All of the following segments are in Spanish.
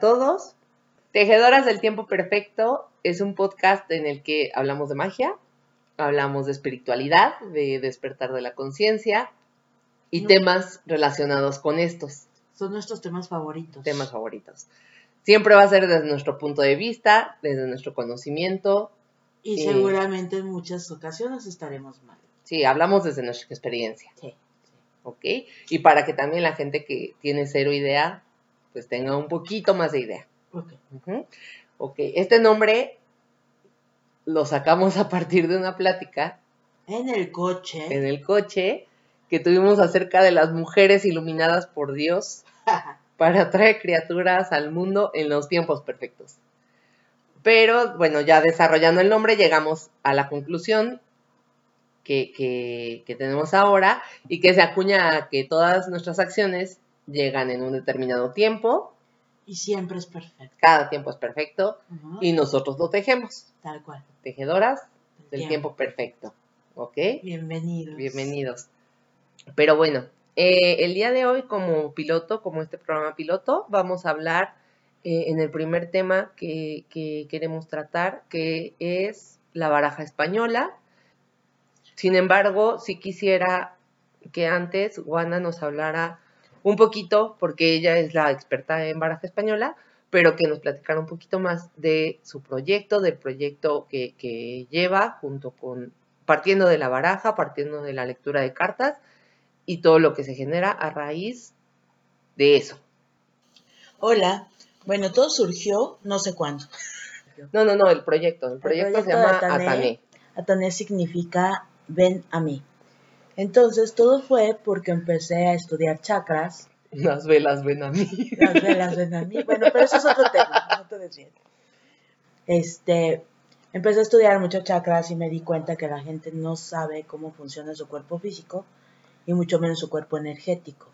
Todos. Tejedoras del Tiempo Perfecto es un podcast en el que hablamos de magia, hablamos de espiritualidad, de despertar de la conciencia y No. temas relacionados con estos Son nuestros temas favoritos. temas favoritos. Siempre va a ser desde nuestro punto de vista, desde nuestro conocimiento. Y Eh. seguramente en muchas ocasiones estaremos mal. Sí, hablamos desde nuestra experiencia, Sí. ¿ok? Y para que también la gente que tiene cero idea, pues tenga un poquito más de idea. Ok. Ok, este nombre lo sacamos a partir de una plática En el coche. en el coche que tuvimos acerca de las mujeres iluminadas por Dios para traer criaturas al mundo en los tiempos perfectos. Pero bueno, ya desarrollando el nombre llegamos a la conclusión que, que- que tenemos ahora y que se acuña a que todas nuestras acciones llegan en un determinado tiempo, y siempre es perfecto. cada tiempo es perfecto y nosotros lo tejemos. Tal cual. Tejedoras El del tiempo perfecto. ¿Ok? Bienvenidos. Bienvenidos. Pero bueno, eh, el día de hoy como piloto, como este programa piloto, vamos a hablar eh, en el primer tema que, que queremos tratar, que es la baraja española. Sin embargo, si quisiera que antes Juana nos hablara un poquito, porque ella es la experta en baraja española, pero que nos platicara un poquito más de su proyecto, del proyecto que, que lleva junto con partiendo de la baraja, partiendo de la lectura de cartas y todo lo que se genera a raíz de eso. Hola. Bueno, todo surgió no sé cuándo. No, no, no, el proyecto. El proyecto, se proyecto de llama. Atané. Atané significa ven a mí. Entonces todo fue porque empecé a estudiar chakras. Las velas ven a mí. Las velas ven a mí. Bueno, pero eso es otro tema, no te desvíes. Este, empecé a estudiar muchos chakras y me di cuenta que la gente no sabe cómo funciona su cuerpo físico y mucho menos su cuerpo energético.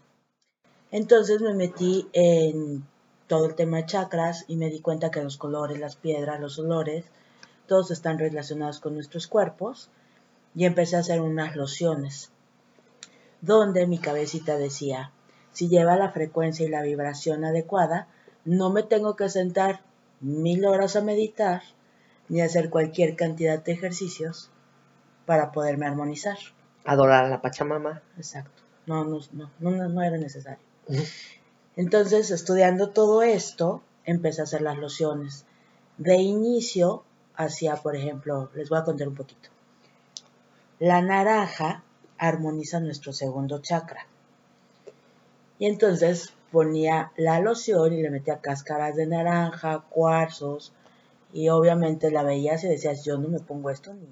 Entonces me metí en todo el tema de chakras y me di cuenta que los colores, las piedras, los olores, todos están relacionados con nuestros cuerpos y empecé a hacer unas lociones donde mi cabecita decía, si lleva la frecuencia y la vibración adecuada, no me tengo que sentar mil horas a meditar ni hacer cualquier cantidad de ejercicios para poderme armonizar. Adorar a la Pachamama. Exacto. No, no, no, no, no era necesario. Entonces, estudiando todo esto, empecé a hacer las lociones. De inicio, hacía, por ejemplo, les voy a contar un poquito. La naranja armoniza nuestro segundo chakra. Y entonces ponía la loción y le metía cáscaras de naranja, cuarzos, y obviamente la veías y decías, yo no me pongo esto ni,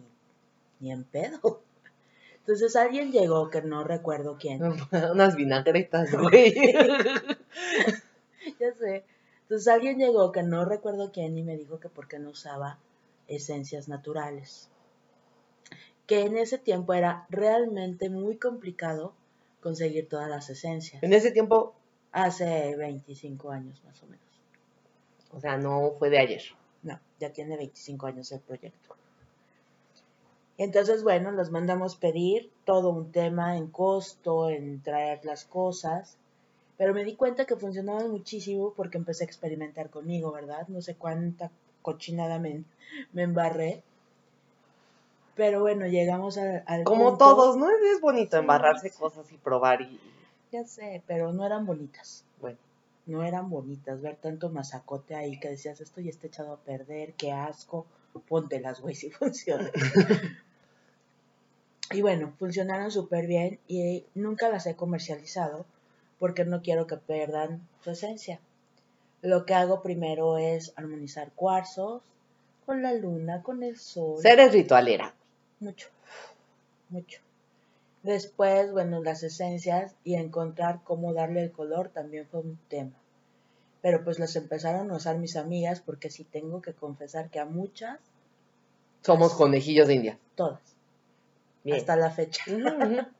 ni en pedo. Entonces alguien llegó, que no recuerdo quién, Unas vinagretas, güey. ya sé. Entonces alguien llegó que no recuerdo quién y me dijo que por qué no usaba esencias naturales. Que en ese tiempo era realmente muy complicado conseguir todas las esencias. en ese tiempo, Hace 25 años más o menos. o sea, no fue de ayer. No, ya tiene 25 años el proyecto. Entonces, bueno, los mandamos pedir todo un tema en costo, en traer las cosas, pero me di cuenta que funcionaban muchísimo porque empecé a experimentar conmigo, ¿verdad? No sé cuánta cochinada me, me embarré. Pero bueno, llegamos al, al Como punto- todos, ¿no? Es bonito Sí, embarrarse sí. cosas y probar y... Ya sé, pero no eran bonitas. Bueno, no eran bonitas, ver tanto masacote ahí que decías esto ya está echado a perder, qué asco, póntelas, güey, si funciona. y bueno, funcionaron súper bien y nunca las he comercializado porque no quiero que pierdan su esencia. Lo que hago primero es armonizar cuarzos con la luna, con el sol. seres ritualera. Mucho, mucho. Después, bueno, las esencias y encontrar cómo darle el color también fue un tema. Pero pues las empezaron a usar mis amigas porque sí tengo que confesar que a muchas, Somos conejillos de India. todas, Bien. hasta la fecha.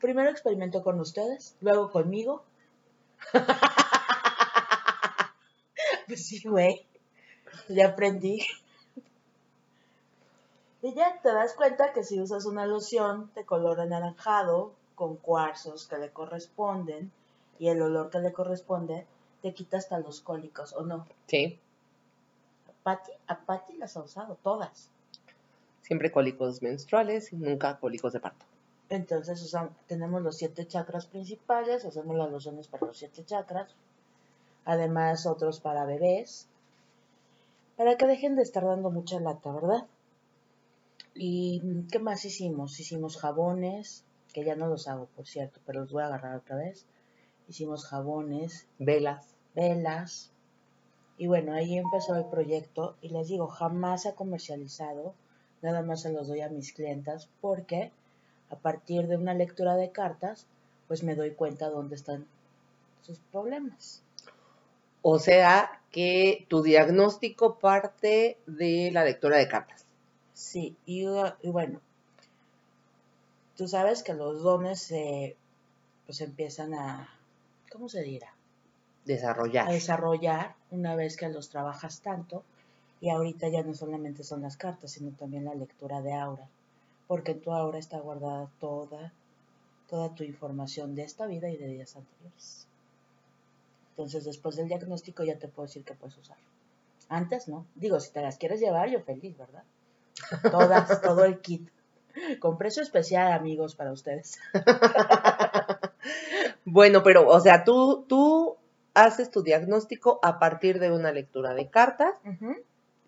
Primero experimento con ustedes, luego conmigo. pues sí, güey. Ya aprendí. Y ya te das cuenta que si usas una loción de color anaranjado con cuarzos que le corresponden y el olor que le corresponde, te quita hasta los cólicos, ¿o no? Sí, Patti, a Patti las ha usado, todas. siempre cólicos menstruales y nunca cólicos de parto. Entonces tenemos los siete chakras principales, hacemos las lociones para los siete chakras, además otros para bebés, para que dejen de estar dando mucha lata, ¿verdad? ¿Y qué más hicimos? Hicimos jabones, que ya no los hago, por cierto, pero los voy a agarrar otra vez. Hicimos jabones, Velas. velas. Y bueno, ahí empezó el proyecto y les digo, jamás se ha comercializado, nada más se los doy a mis clientas porque a partir de una lectura de cartas, pues me doy cuenta dónde están sus problemas. O sea que tu diagnóstico parte de la lectura de cartas. Sí, y, y bueno, tú sabes que los dones se pues empiezan a, ¿cómo se dirá? Desarrollar. a desarrollar una vez que los trabajas tanto. Y ahorita ya no solamente son las cartas, sino también la lectura de aura. Porque en tu aura está guardada toda, toda tu información de esta vida y de vidas anteriores. Entonces, después del diagnóstico ya te puedo decir que puedes usar. Antes no. Digo, si te las quieres llevar, yo feliz, ¿verdad? Todas, todo el kit. Con precio especial, amigos, para ustedes. Bueno, pero, o sea, tú, tú haces tu diagnóstico a partir de una lectura de cartas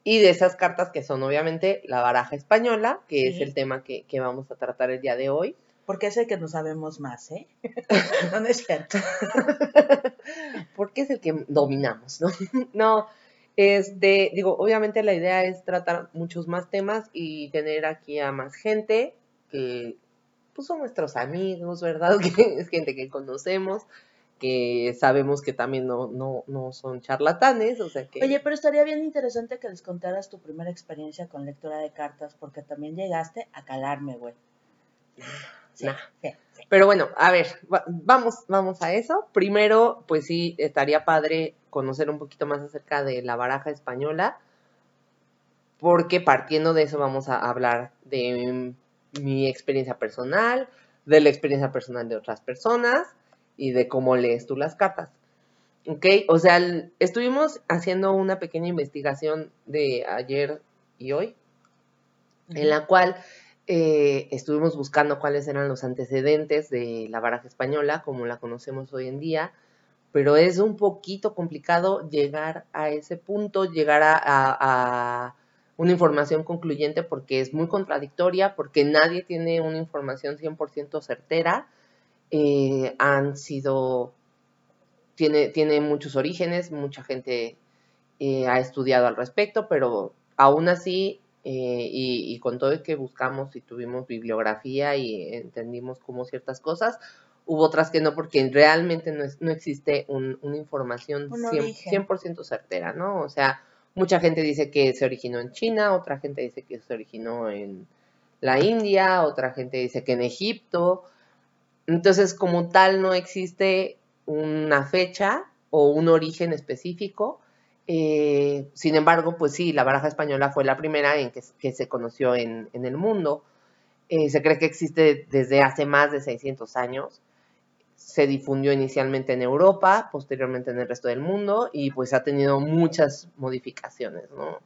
y de esas cartas que son obviamente la baraja española, que es el tema que, que vamos a tratar el día de hoy. Porque es el que no sabemos más, ¿eh? no, no es cierto. porque es el que dominamos, ¿no? no, este, digo, obviamente la idea es tratar muchos más temas y tener aquí a más gente que, pues, son nuestros amigos, ¿verdad? Que es gente que conocemos, que sabemos que también no, no, no son charlatanes, o sea que... Oye, pero estaría bien interesante que les contaras tu primera experiencia con lectura de cartas, porque también llegaste a calarme, güey. Sí, Nah. sí, sí. Pero bueno, a ver, va- vamos, vamos a eso. Primero, pues sí, estaría padre conocer un poquito más acerca de la baraja española, porque partiendo de eso vamos a hablar de mi experiencia personal, de la experiencia personal de otras personas y de cómo lees tú las cartas. ¿Ok? O sea, el- estuvimos haciendo una pequeña investigación de ayer y hoy, en la cual eh, estuvimos buscando cuáles eran los antecedentes de la baraja española, como la conocemos hoy en día, pero es un poquito complicado llegar a ese punto, llegar a, una información concluyente porque es muy contradictoria, porque nadie tiene una información 100% certera. Eh, han sido, tiene, tiene muchos orígenes, mucha gente eh, ha estudiado al respecto, pero aún así eh, y, y con todo el que buscamos y tuvimos bibliografía y entendimos como ciertas cosas, hubo otras que no, porque realmente no, es- no existe un- una información Un 100%, origen. 100% certera, ¿no? O sea, mucha gente dice que se originó en China, otra gente dice que se originó en la India, otra gente dice que en Egipto. Entonces, como tal, no existe una fecha o un origen específico. Eh, sin embargo, pues sí, la baraja española fue la primera en que, se conoció en, el mundo. Eh, se cree que existe desde hace más de 600 años. Se difundió inicialmente en Europa, posteriormente en el resto del mundo y pues ha tenido muchas modificaciones, ¿no?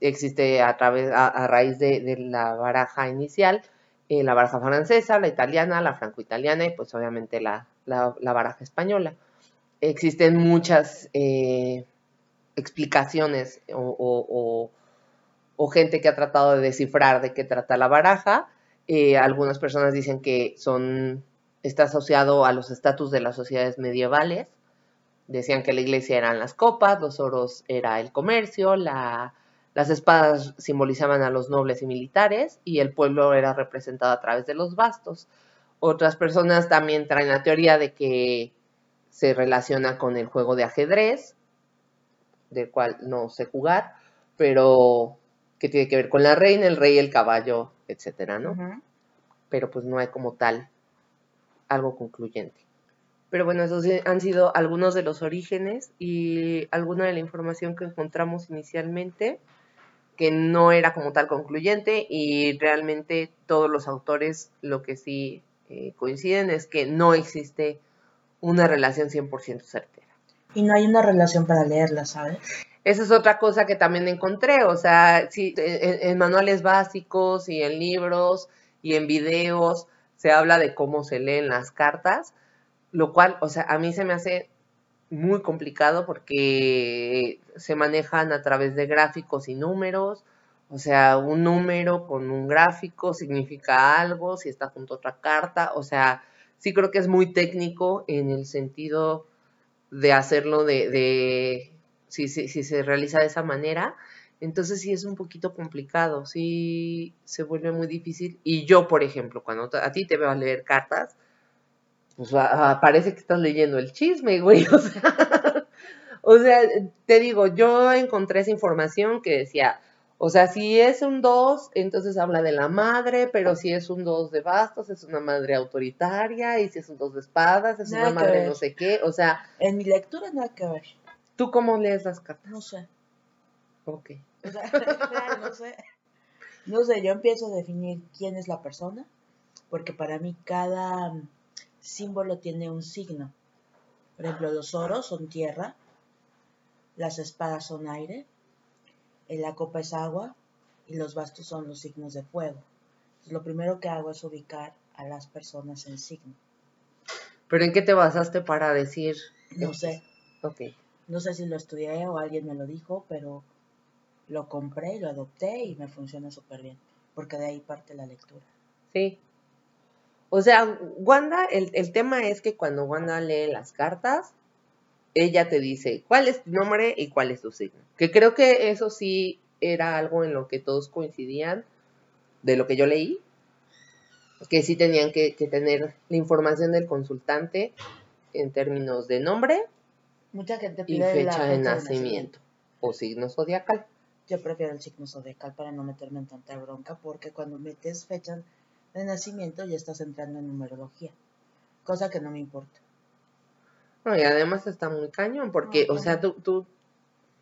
Existe a, través, a, raíz de, la baraja inicial, eh, la baraja francesa, la italiana, la franco-italiana y pues obviamente la, baraja española. Existen muchas explicaciones o, gente que ha tratado de descifrar de qué trata la baraja. Eh, algunas personas dicen que son, está asociado a los estatus de las sociedades medievales. Decían que la iglesia eran las copas, los oros era el comercio, la- las espadas simbolizaban a los nobles y militares y el pueblo era representado a través de los bastos. Otras personas también traen la teoría de que se relaciona con el juego de ajedrez, del cual no sé jugar, pero que tiene que ver con la reina, el rey, el caballo, etcétera, ¿no? Pero pues no hay como tal algo concluyente. Pero bueno, esos han sido algunos de los orígenes y alguna de la información que encontramos inicialmente, que no era como tal concluyente y realmente todos los autores lo que sí eh, coinciden es que no existe una relación 100% certera. Y no hay una relación para leerla, ¿sabes? Esa es otra cosa que también encontré, o sea, en, en manuales básicos y en libros y en videos se habla de cómo se leen las cartas, lo cual, o sea, a mí se me hace muy complicado porque se manejan a través de gráficos y números, o sea, un número con un gráfico significa algo, si está junto a otra carta, o sea, sí creo que es muy técnico en el sentido de hacerlo de, de si, si, si, se realiza de esa manera, entonces sí es un poquito complicado, sí se vuelve muy difícil. Y yo, por ejemplo, cuando a ti te veo a leer cartas, pues parece que estás leyendo el chisme, güey. O sea, o sea, te digo, yo encontré esa información que decía, o sea, si es un 2, entonces habla de la madre, pero si es un 2 de bastos, es una madre autoritaria, y si es un 2 de espadas, es una madre no sé qué, o sea... En mi lectura nada que ver. ¿Tú cómo lees las cartas? No sé. Ok. O sea, no sé. No sé, yo empiezo a definir quién es la persona, porque para mí cada símbolo tiene un signo. Por ejemplo, los oros son tierra, las espadas son aire, la copa es agua y los bastos son los signos de fuego. Entonces, lo primero que hago es ubicar a las personas en signo. ¿Pero en qué te basaste para decir? No sé. Ok. No sé si lo estudié o alguien me lo dijo, pero lo compré, lo adopté y me funciona súper bien, porque de ahí parte la lectura. Sí, o sea, Wanda, el, el, tema es que cuando Wanda lee las cartas, ella te dice cuál es tu nombre y cuál es tu signo. Que creo que eso sí era algo en lo que todos coincidían de lo que yo leí. Que sí tenían que, tener la información del consultante en términos de nombre Mucha gente y fecha, de, nacimiento, o signo zodiacal. Yo prefiero el signo zodiacal para no meterme en tanta bronca porque cuando metes fechas de nacimiento ya estás entrando en numerología, cosa que no me importa. No, y además está muy cañón, porque, o sea, tú, tú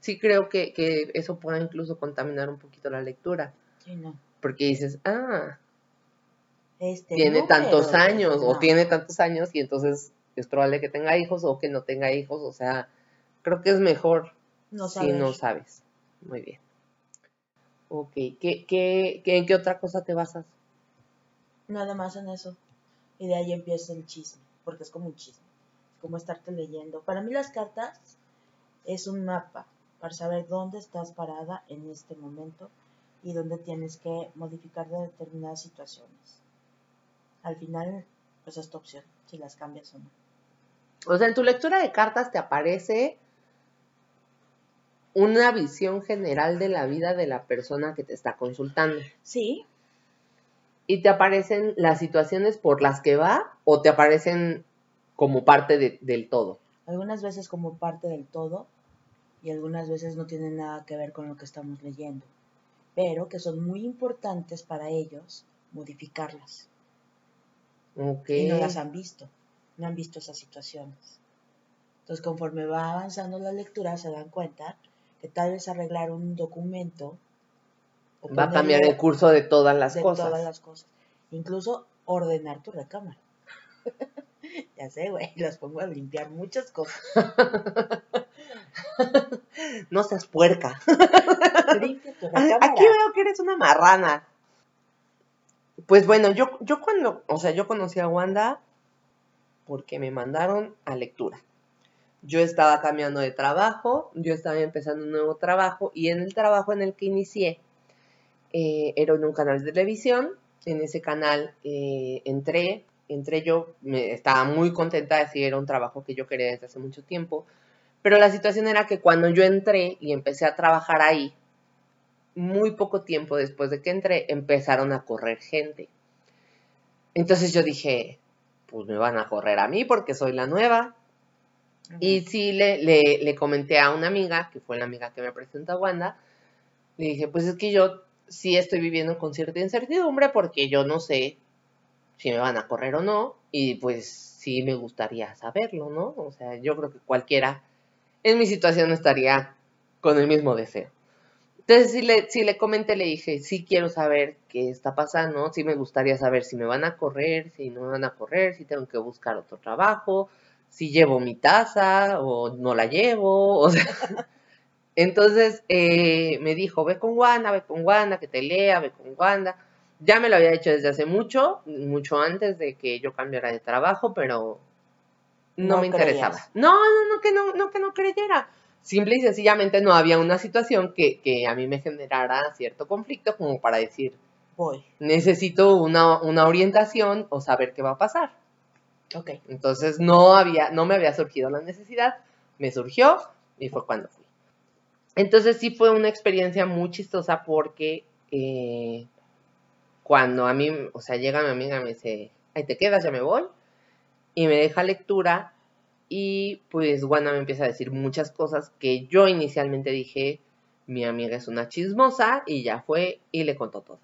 sí creo que, que, eso pueda incluso contaminar un poquito la lectura. Sí, no. Porque dices, ah, este tiene tantos años, o tiene tantos años, y entonces es probable que tenga hijos o que no tenga hijos, o sea, creo que es mejor si no sabes. Muy bien. Ok, ¿Qué, qué, qué, ¿en qué otra cosa te basas? Nada más en eso. Y de ahí empieza el chisme, porque es como un chisme, como estarte leyendo. Para mí las cartas es un mapa para saber dónde estás parada en este momento y dónde tienes que modificar de determinadas situaciones. Al final, pues es tu opción, si las cambias o no. O sea, en tu lectura de cartas te aparece una visión general de la vida de la persona que te está consultando. Sí, y te aparecen las situaciones por las que va o te aparecen como parte del todo. Algunas veces como parte del todo y algunas veces no tienen nada que ver con lo que estamos leyendo, pero que son muy importantes para ellos modificarlas. Okay. Y no las han visto, no han visto esas situaciones. Entonces, conforme va avanzando la lectura, se dan cuenta que tal vez arreglar un documento Va a cambiar el curso de todas las de cosas. todas las cosas. Incluso ordenar tu recámara. ya sé, güey, las pongo a limpiar muchas cosas. no seas puerca. Aquí veo que eres una marrana. Pues bueno, yo, yo cuando, o sea, yo conocí a Wanda porque me mandaron a lectura. Yo estaba cambiando de trabajo, yo estaba empezando un nuevo trabajo y en el trabajo en el que inicié, eh, era en un canal de televisión. En ese canal eh, entré, entré yo, me, estaba muy contenta de decir, era un trabajo que yo quería desde hace mucho tiempo. Pero la situación era que cuando yo entré y empecé a trabajar ahí, muy poco tiempo después de que entré, empezaron a correr gente. Entonces yo dije, pues me van a correr a mí porque soy la nueva. Y sí le, le, le, comenté a una amiga, que fue la amiga que me presentó a Wanda, le dije, pues es que yo sí estoy viviendo con cierta incertidumbre porque yo no sé si me van a correr o no y pues sí me gustaría saberlo, ¿no? O sea, yo creo que cualquiera en mi situación estaría con el mismo deseo. Entonces, si le, si le comenté, le dije, sí quiero saber qué está pasando, sí me gustaría saber si me van a correr, si no me van a correr, si tengo que buscar otro trabajo, si llevo mi taza o no la llevo, o sea, entonces eh, me dijo, ve con Wanda, ve con Wanda, que te lea, ve con Wanda. Ya me lo había hecho desde hace mucho, mucho antes de que yo cambiara de trabajo, pero no, No me interesaba. No, no, no, que no, no, que no creyera. Simple y sencillamente no había una situación que, que a mí me generara cierto conflicto como para decir, Voy. necesito una, una orientación o saber qué va a pasar. Ok. Entonces no había, no me había surgido la necesidad, me surgió y fue cuando fui. Entonces sí fue una experiencia muy chistosa porque eh, cuando a mí, o sea, llega mi amiga me dice, ahí te quedas, ya me voy, y me deja lectura y pues Wanda me empieza a decir muchas cosas que yo inicialmente dije, mi amiga es una chismosa y ya fue y le contó todo.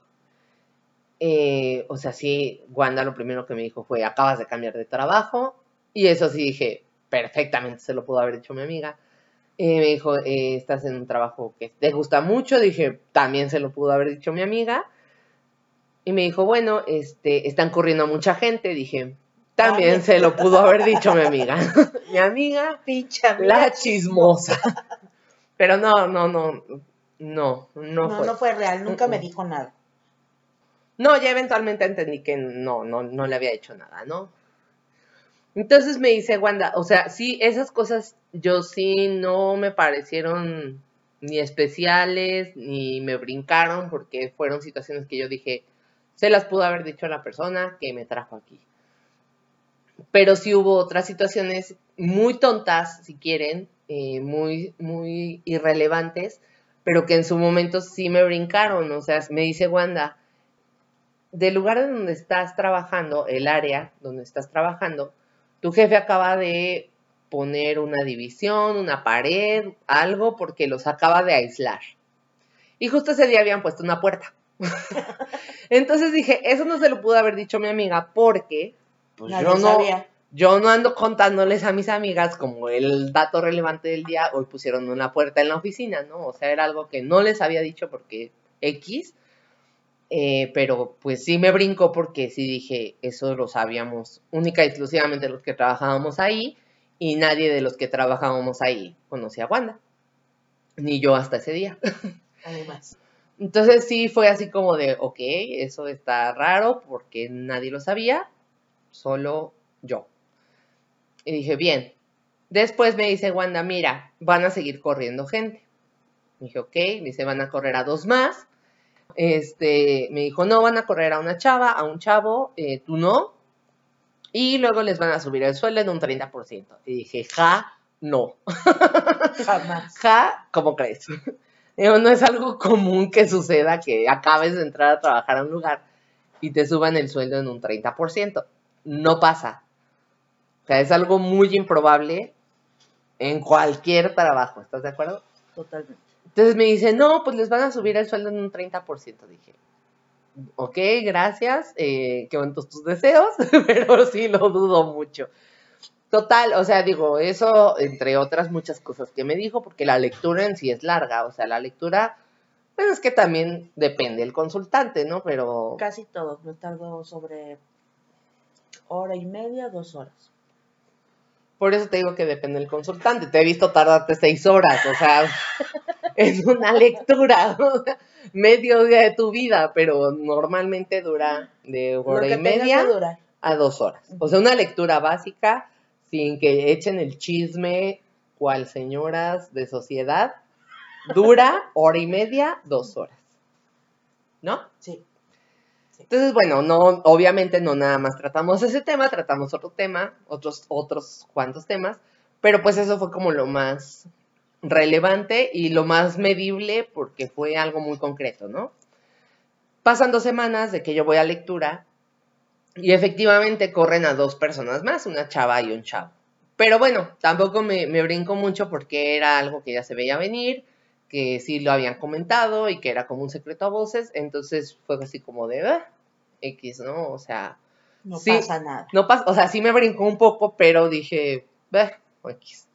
Eh, o sea, sí, Wanda lo primero que me dijo fue, acabas de cambiar de trabajo. Y eso sí dije, perfectamente se lo pudo haber dicho mi amiga. Eh, me dijo, eh, estás en un trabajo que te gusta mucho. Dije, también se lo pudo haber dicho mi amiga. Y me dijo, bueno, este, están corriendo a mucha gente. Dije, también se lo pudo haber dicho mi amiga. mi amiga, Pinche amiga la chismosa. Pero no, no, no, no, no, No, fue. no fue real, nunca me dijo nada. No, ya eventualmente entendí que no, no, no le había hecho nada, ¿no? Entonces me dice Wanda, o sea, sí, esas cosas yo sí no me parecieron ni especiales, ni me brincaron, porque fueron situaciones que yo dije, se las pudo haber dicho a la persona que me trajo aquí. Pero sí hubo otras situaciones muy tontas, si quieren, eh, muy, muy irrelevantes, pero que en su momento sí me brincaron. O sea, me dice Wanda, del lugar donde estás trabajando, el área donde estás trabajando, tu jefe acaba de poner una división, una pared, algo, porque los acaba de aislar. Y justo ese día habían puesto una puerta. Entonces dije, eso no se lo pudo haber dicho mi amiga porque pues, Nadie yo no, sabía. yo no ando contándoles a mis amigas como el dato relevante del día, hoy pusieron una puerta en la oficina, ¿no? O sea, era algo que no les había dicho porque X, eh, pero pues sí me brincó porque sí dije, eso lo sabíamos única y exclusivamente los que trabajábamos ahí y nadie de los que trabajábamos ahí conocía a Wanda, ni yo hasta ese día. Además. Entonces sí fue así como de, ok, eso está raro porque nadie lo sabía, solo yo. Y dije, bien. Después me dice Wanda, mira, van a seguir corriendo gente. Dije, ok, me dice, van a correr a dos más. Este, me dijo, no, van a correr a una chava, a un chavo, eh, tú no. Y luego les van a subir el sueldo en un 30%. Y dije, ja, no. Jamás. Ja, ¿cómo crees? Digo, no es algo común que suceda que acabes de entrar a trabajar a un lugar y te suban el sueldo en un 30%. No pasa. O sea, es algo muy improbable en cualquier trabajo, ¿estás de acuerdo? Totalmente. Entonces me dice, no, pues les van a subir el sueldo en un 30%. Dije, ok, gracias, eh, qué bonitos tus deseos, pero sí lo dudo mucho. Total, o sea, digo, eso entre otras muchas cosas que me dijo, porque la lectura en sí es larga, o sea, la lectura, pues es que también depende el consultante, ¿no? Pero Casi todo. Me tardó sobre hora y media, dos horas. por eso te digo que depende del consultante. Te he visto tardarte seis horas, o sea, es una lectura, o sea, medio día de tu vida, pero normalmente dura de hora y media a dos horas. O sea, una lectura básica sin que echen el chisme, cual señoras de sociedad, dura hora y media, dos horas. ¿No? Sí. Entonces, bueno, no, obviamente no nada más tratamos ese tema, tratamos otro tema, otros, otros cuantos temas, pero pues eso fue como lo más relevante y lo más medible porque fue algo muy concreto, ¿no? Pasan dos semanas de que yo voy a lectura y efectivamente corren a dos personas más, una chava y un chavo. Pero bueno, tampoco me, me brinco mucho porque era algo que ya se veía venir, que sí lo habían comentado y que era como un secreto a voces, entonces fue así como de "Ah, X, ¿no? O sea, No Sí. pasa nada. no pasa, o sea, sí me brincó un poco, pero dije, "Bah, X.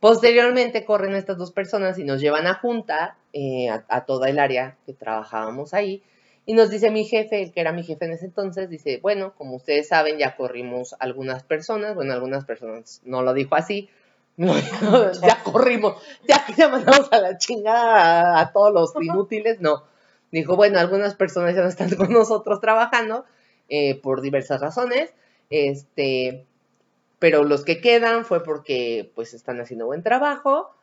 Posteriormente corren estas dos personas y nos llevan a junta eh, a, a toda el área que trabajábamos ahí Y nos dice mi jefe, el que era mi jefe en ese entonces, dice, bueno, como ustedes saben, ya corrimos algunas personas, bueno, algunas personas, no lo dijo así, no, ya corrimos, ya, ya mandamos a la chingada a, todos los inútiles, no. Dijo, bueno, algunas personas ya no están con nosotros trabajando eh, por diversas razones, este, pero los que quedan fue porque pues están haciendo buen trabajo,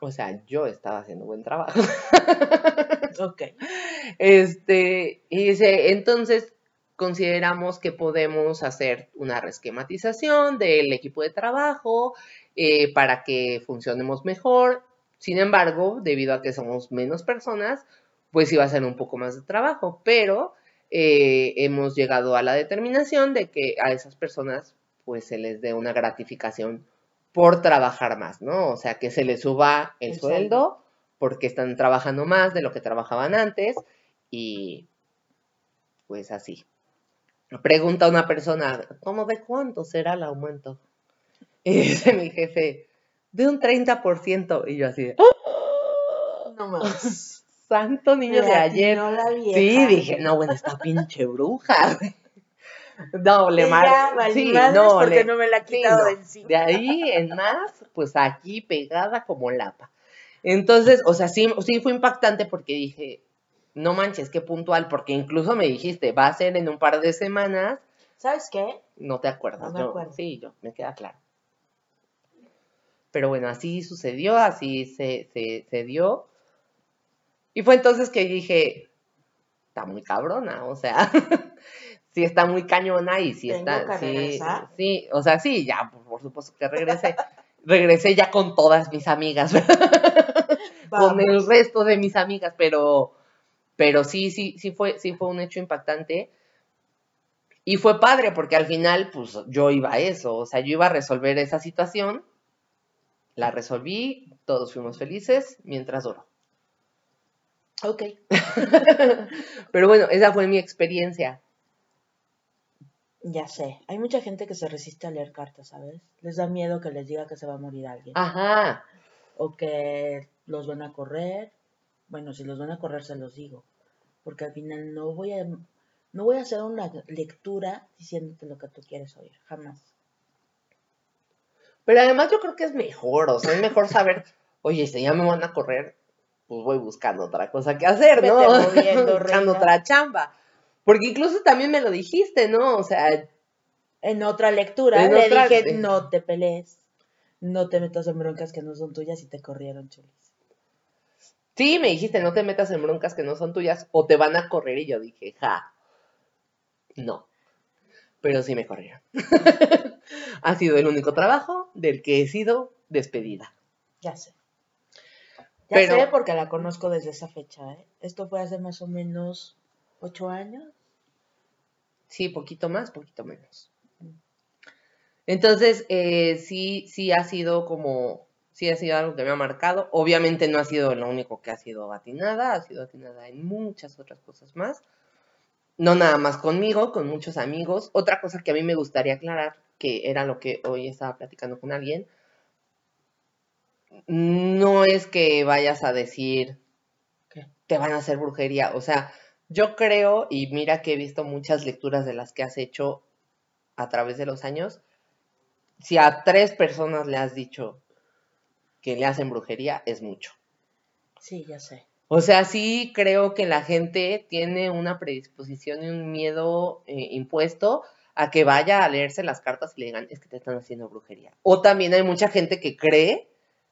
o sea, yo estaba haciendo buen trabajo. ok. Este, y dice, entonces consideramos que podemos hacer una resquematización del equipo de trabajo eh, para que funcionemos mejor. Sin embargo, debido a que somos menos personas, pues iba a ser un poco más de trabajo, pero eh, hemos llegado a la determinación de que a esas personas pues se les dé una gratificación por trabajar más, ¿no? O sea, que se les suba el, sueldo porque están trabajando más de lo que trabajaban antes y pues así. Pregunta una persona, ¿cómo de cuánto será el aumento? Y dice mi jefe, de un 30%. Y yo así ¡Ah! No más. Santo niño de ayer. sí, dije, no, bueno, esta pinche bruja. No, le mal. Sí, no, porque no me la ha quitado de encima. De ahí en más, pues aquí pegada como lapa. Entonces, o sea, sí, sí fue impactante porque dije, no manches, qué puntual, porque incluso me dijiste, va a ser en un par de semanas. ¿Sabes qué? No te acuerdas. No me Sí, yo, me queda claro. Pero bueno, así sucedió, así se, se, dio. Y fue entonces que dije, está muy cabrona, o sea, sí está muy cañona y sí está, sí, sí, o sea, sí, ya, por, supuesto que regresé. regresé ya con todas mis amigas, con el resto de mis amigas, pero, pero sí, sí, sí fue, sí fue un hecho impactante. Y fue padre porque al final, pues yo iba a eso, o sea, yo iba a resolver esa situación la resolví, todos fuimos felices mientras duró. Ok. Pero bueno, esa fue mi experiencia. Ya sé, hay mucha gente que se resiste a leer cartas, ¿sabes? Les da miedo que les diga que se va a morir alguien. Ajá. O que los van a correr. Bueno, si los van a correr se los digo. Porque al final no voy a no voy a hacer una lectura diciéndote lo que tú quieres oír, jamás. Pero además yo creo que es mejor, o sea, es mejor saber, oye, si ya me van a correr, pues voy buscando otra cosa que hacer, ¿no? buscando otra chamba. Porque incluso también me lo dijiste, ¿no? O sea... En otra lectura le dije, no te pelees, no te metas en broncas que no son tuyas y te corrieron, chulis. Sí, me dijiste, no te metas en broncas que no son tuyas o te van a correr. Y yo dije, ja, no. Pero sí me corrieron. ha sido el único trabajo del que he sido despedida. Ya sé. Ya sé porque la conozco desde esa fecha. ¿eh? Esto fue hace más o menos ocho años. Sí, poquito más, poquito menos. Entonces, eh, sí, sí ha sido como, sí ha sido algo que me ha marcado. Obviamente no ha sido lo único que ha sido atinada, ha sido atinada en muchas otras cosas más. No nada más conmigo, con muchos amigos. Otra cosa que a mí me gustaría aclarar que era lo que hoy estaba platicando con alguien, no es que vayas a decir que te van a hacer brujería. O sea, yo creo, y mira que he visto muchas lecturas de las que has hecho a través de los años, si a tres personas le has dicho que le hacen brujería, es mucho. Sí, ya sé. O sea, sí creo que la gente tiene una predisposición y un miedo eh, impuesto a que vaya a leerse las cartas y le digan, es que te están haciendo brujería. O también hay mucha gente que cree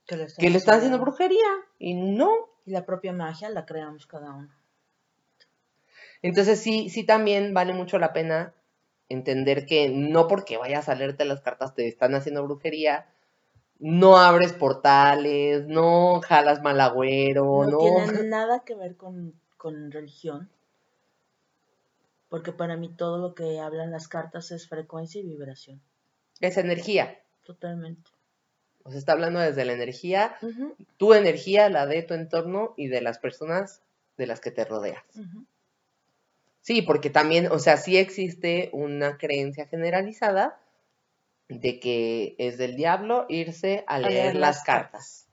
que le están, haciendo brujería y no. Y la propia magia la creamos cada uno. Entonces sí, sí también vale mucho la pena entender que no porque vayas a leerte las cartas te están haciendo brujería, no abres portales, no jalas mal agüero, no. No tiene nada que ver con, con religión porque para mí todo lo que hablan las cartas es frecuencia y vibración. Es energía. Totalmente. O sea, está hablando desde la energía, tu energía, la de tu entorno y de las personas de las que te rodeas. Sí, porque también, o sea, sí existe una creencia generalizada de que es del diablo irse a leer, las, cartas.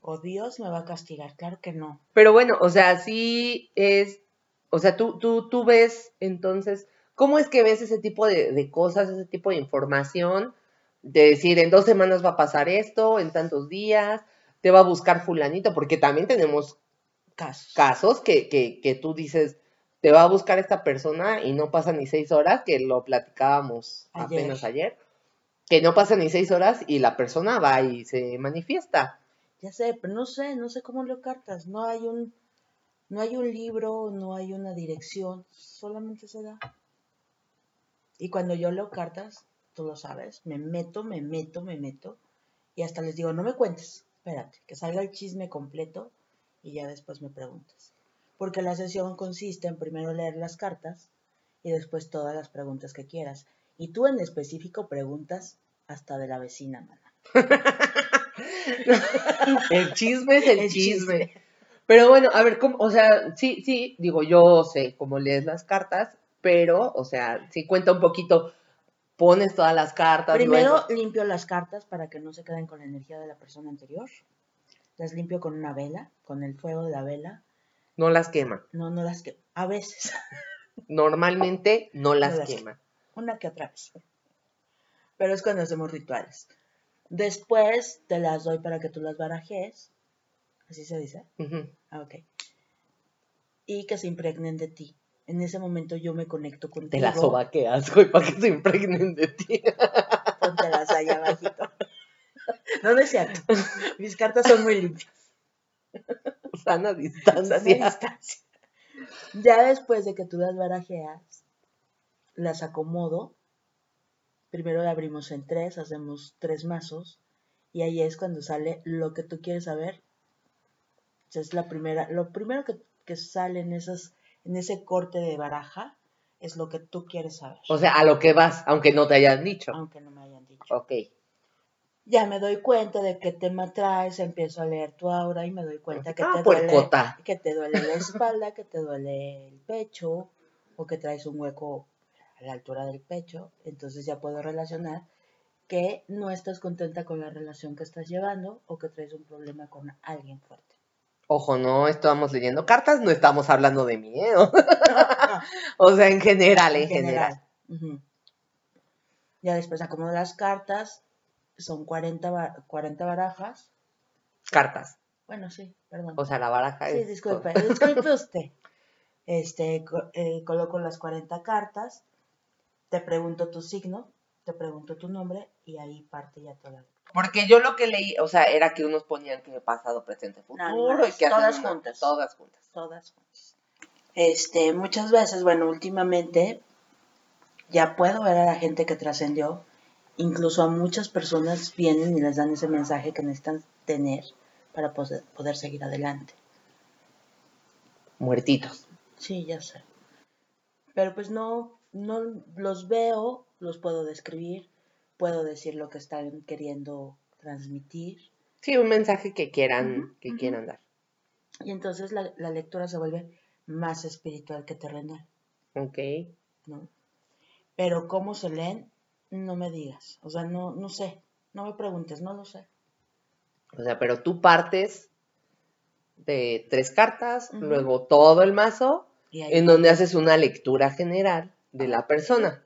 O Dios me va a castigar, claro que no. Pero bueno, o sea, sí es O sea, tú, tú, tú ves entonces, ¿cómo es que ves ese tipo de, de cosas, ese tipo de información? De decir, en dos semanas va a pasar esto, en tantos días, te va a buscar fulanito, porque también tenemos Casos. casos que, que, que tú dices, te va a buscar esta persona y no pasan ni seis horas, que lo platicábamos Ayer. apenas ayer, que no pasan ni seis horas y la persona va y se manifiesta. Ya sé, pero no sé, no sé cómo lo cartas. No hay un, no hay un libro, no hay una dirección, solamente se da. Y cuando yo leo cartas, tú lo sabes, me meto, me meto, me meto, y hasta les digo, no me cuentes, espérate, que salga el chisme completo y ya después me preguntas. Porque la sesión consiste en primero leer las cartas y después todas las preguntas que quieras. Y tú en específico preguntas hasta de la vecina, mana. El chisme es el, El chisme. chisme. Pero bueno, a ver, ¿cómo? O sea, sí, sí, digo, yo sé cómo lees las cartas, pero, o sea, sí cuenta un poquito, pones todas las cartas. Primero luego- limpio las cartas para que no se queden con la energía de la persona anterior. Las limpio con una vela, con el fuego de la vela. No las quema. No, no las que a veces, Normalmente no las las quema. una que otra vez. Pero es cuando hacemos rituales. Después te las doy para que tú las barajes. Así se dice. Ujú. Ah, ok. Y que se impregnen de ti. En ese momento yo me conecto contigo. Te las sobaqueas, güey, para que se impregnen de ti. Póntelas ahí abajito. No, no es cierto. Mis cartas son muy limpias. Sana Sana distancia. distancia. Ya después de que tú las barajeas, las acomodo. Primero la abrimos en tres, hacemos tres mazos. Y ahí es cuando sale lo que tú quieres saber. Esa Es la primera, lo primero que, que sale en, esas, en ese corte de baraja es lo que tú quieres saber. O sea, a lo que vas, aunque no te hayan dicho. aunque no me hayan dicho. Ok. Ya me doy cuenta de qué tema traes, empiezo a leer tu aura y me doy cuenta que Ah, te duele que te duele la espalda, que te duele el pecho o que traes un hueco a la altura del pecho. Entonces ya puedo relacionar que no estás contenta con la relación que estás llevando o que traes un problema con alguien fuerte. Ojo, no estamos leyendo cartas, no estamos hablando de miedo. o sea, en general, en, general. Ya después acomodo las cartas, son 40, ba- 40 barajas. Cartas. Bueno, sí, perdón. O sea, la baraja Sí, es. disculpe, disculpe usted. Este, eh, coloco las 40 cartas, te pregunto tu signo, te pregunto tu nombre y ahí parte ya toda. Porque yo lo que leí, o sea, era que unos ponían que pasado, presente, futuro. Y que hacen todas una- juntas. Todas juntas. Todas juntas. Este, muchas veces, bueno, últimamente ya puedo ver a la gente que trascendió, incluso a muchas personas vienen y les dan ese mensaje que necesitan tener para poder, poder seguir adelante. Muertitos. Sí, ya sé. Pero pues no, no los veo, los puedo describir, puedo decir lo que están queriendo transmitir. Sí, un mensaje que quieran, que quieran dar. Y entonces la, la lectura se vuelve más espiritual que terrenal, Ok. ¿no? Pero cómo se leen, no me digas. O sea, no, no sé. No me preguntes, no lo sé. O sea, pero tú partes de tres cartas, luego todo el mazo, Y en donde haces una lectura general de la persona.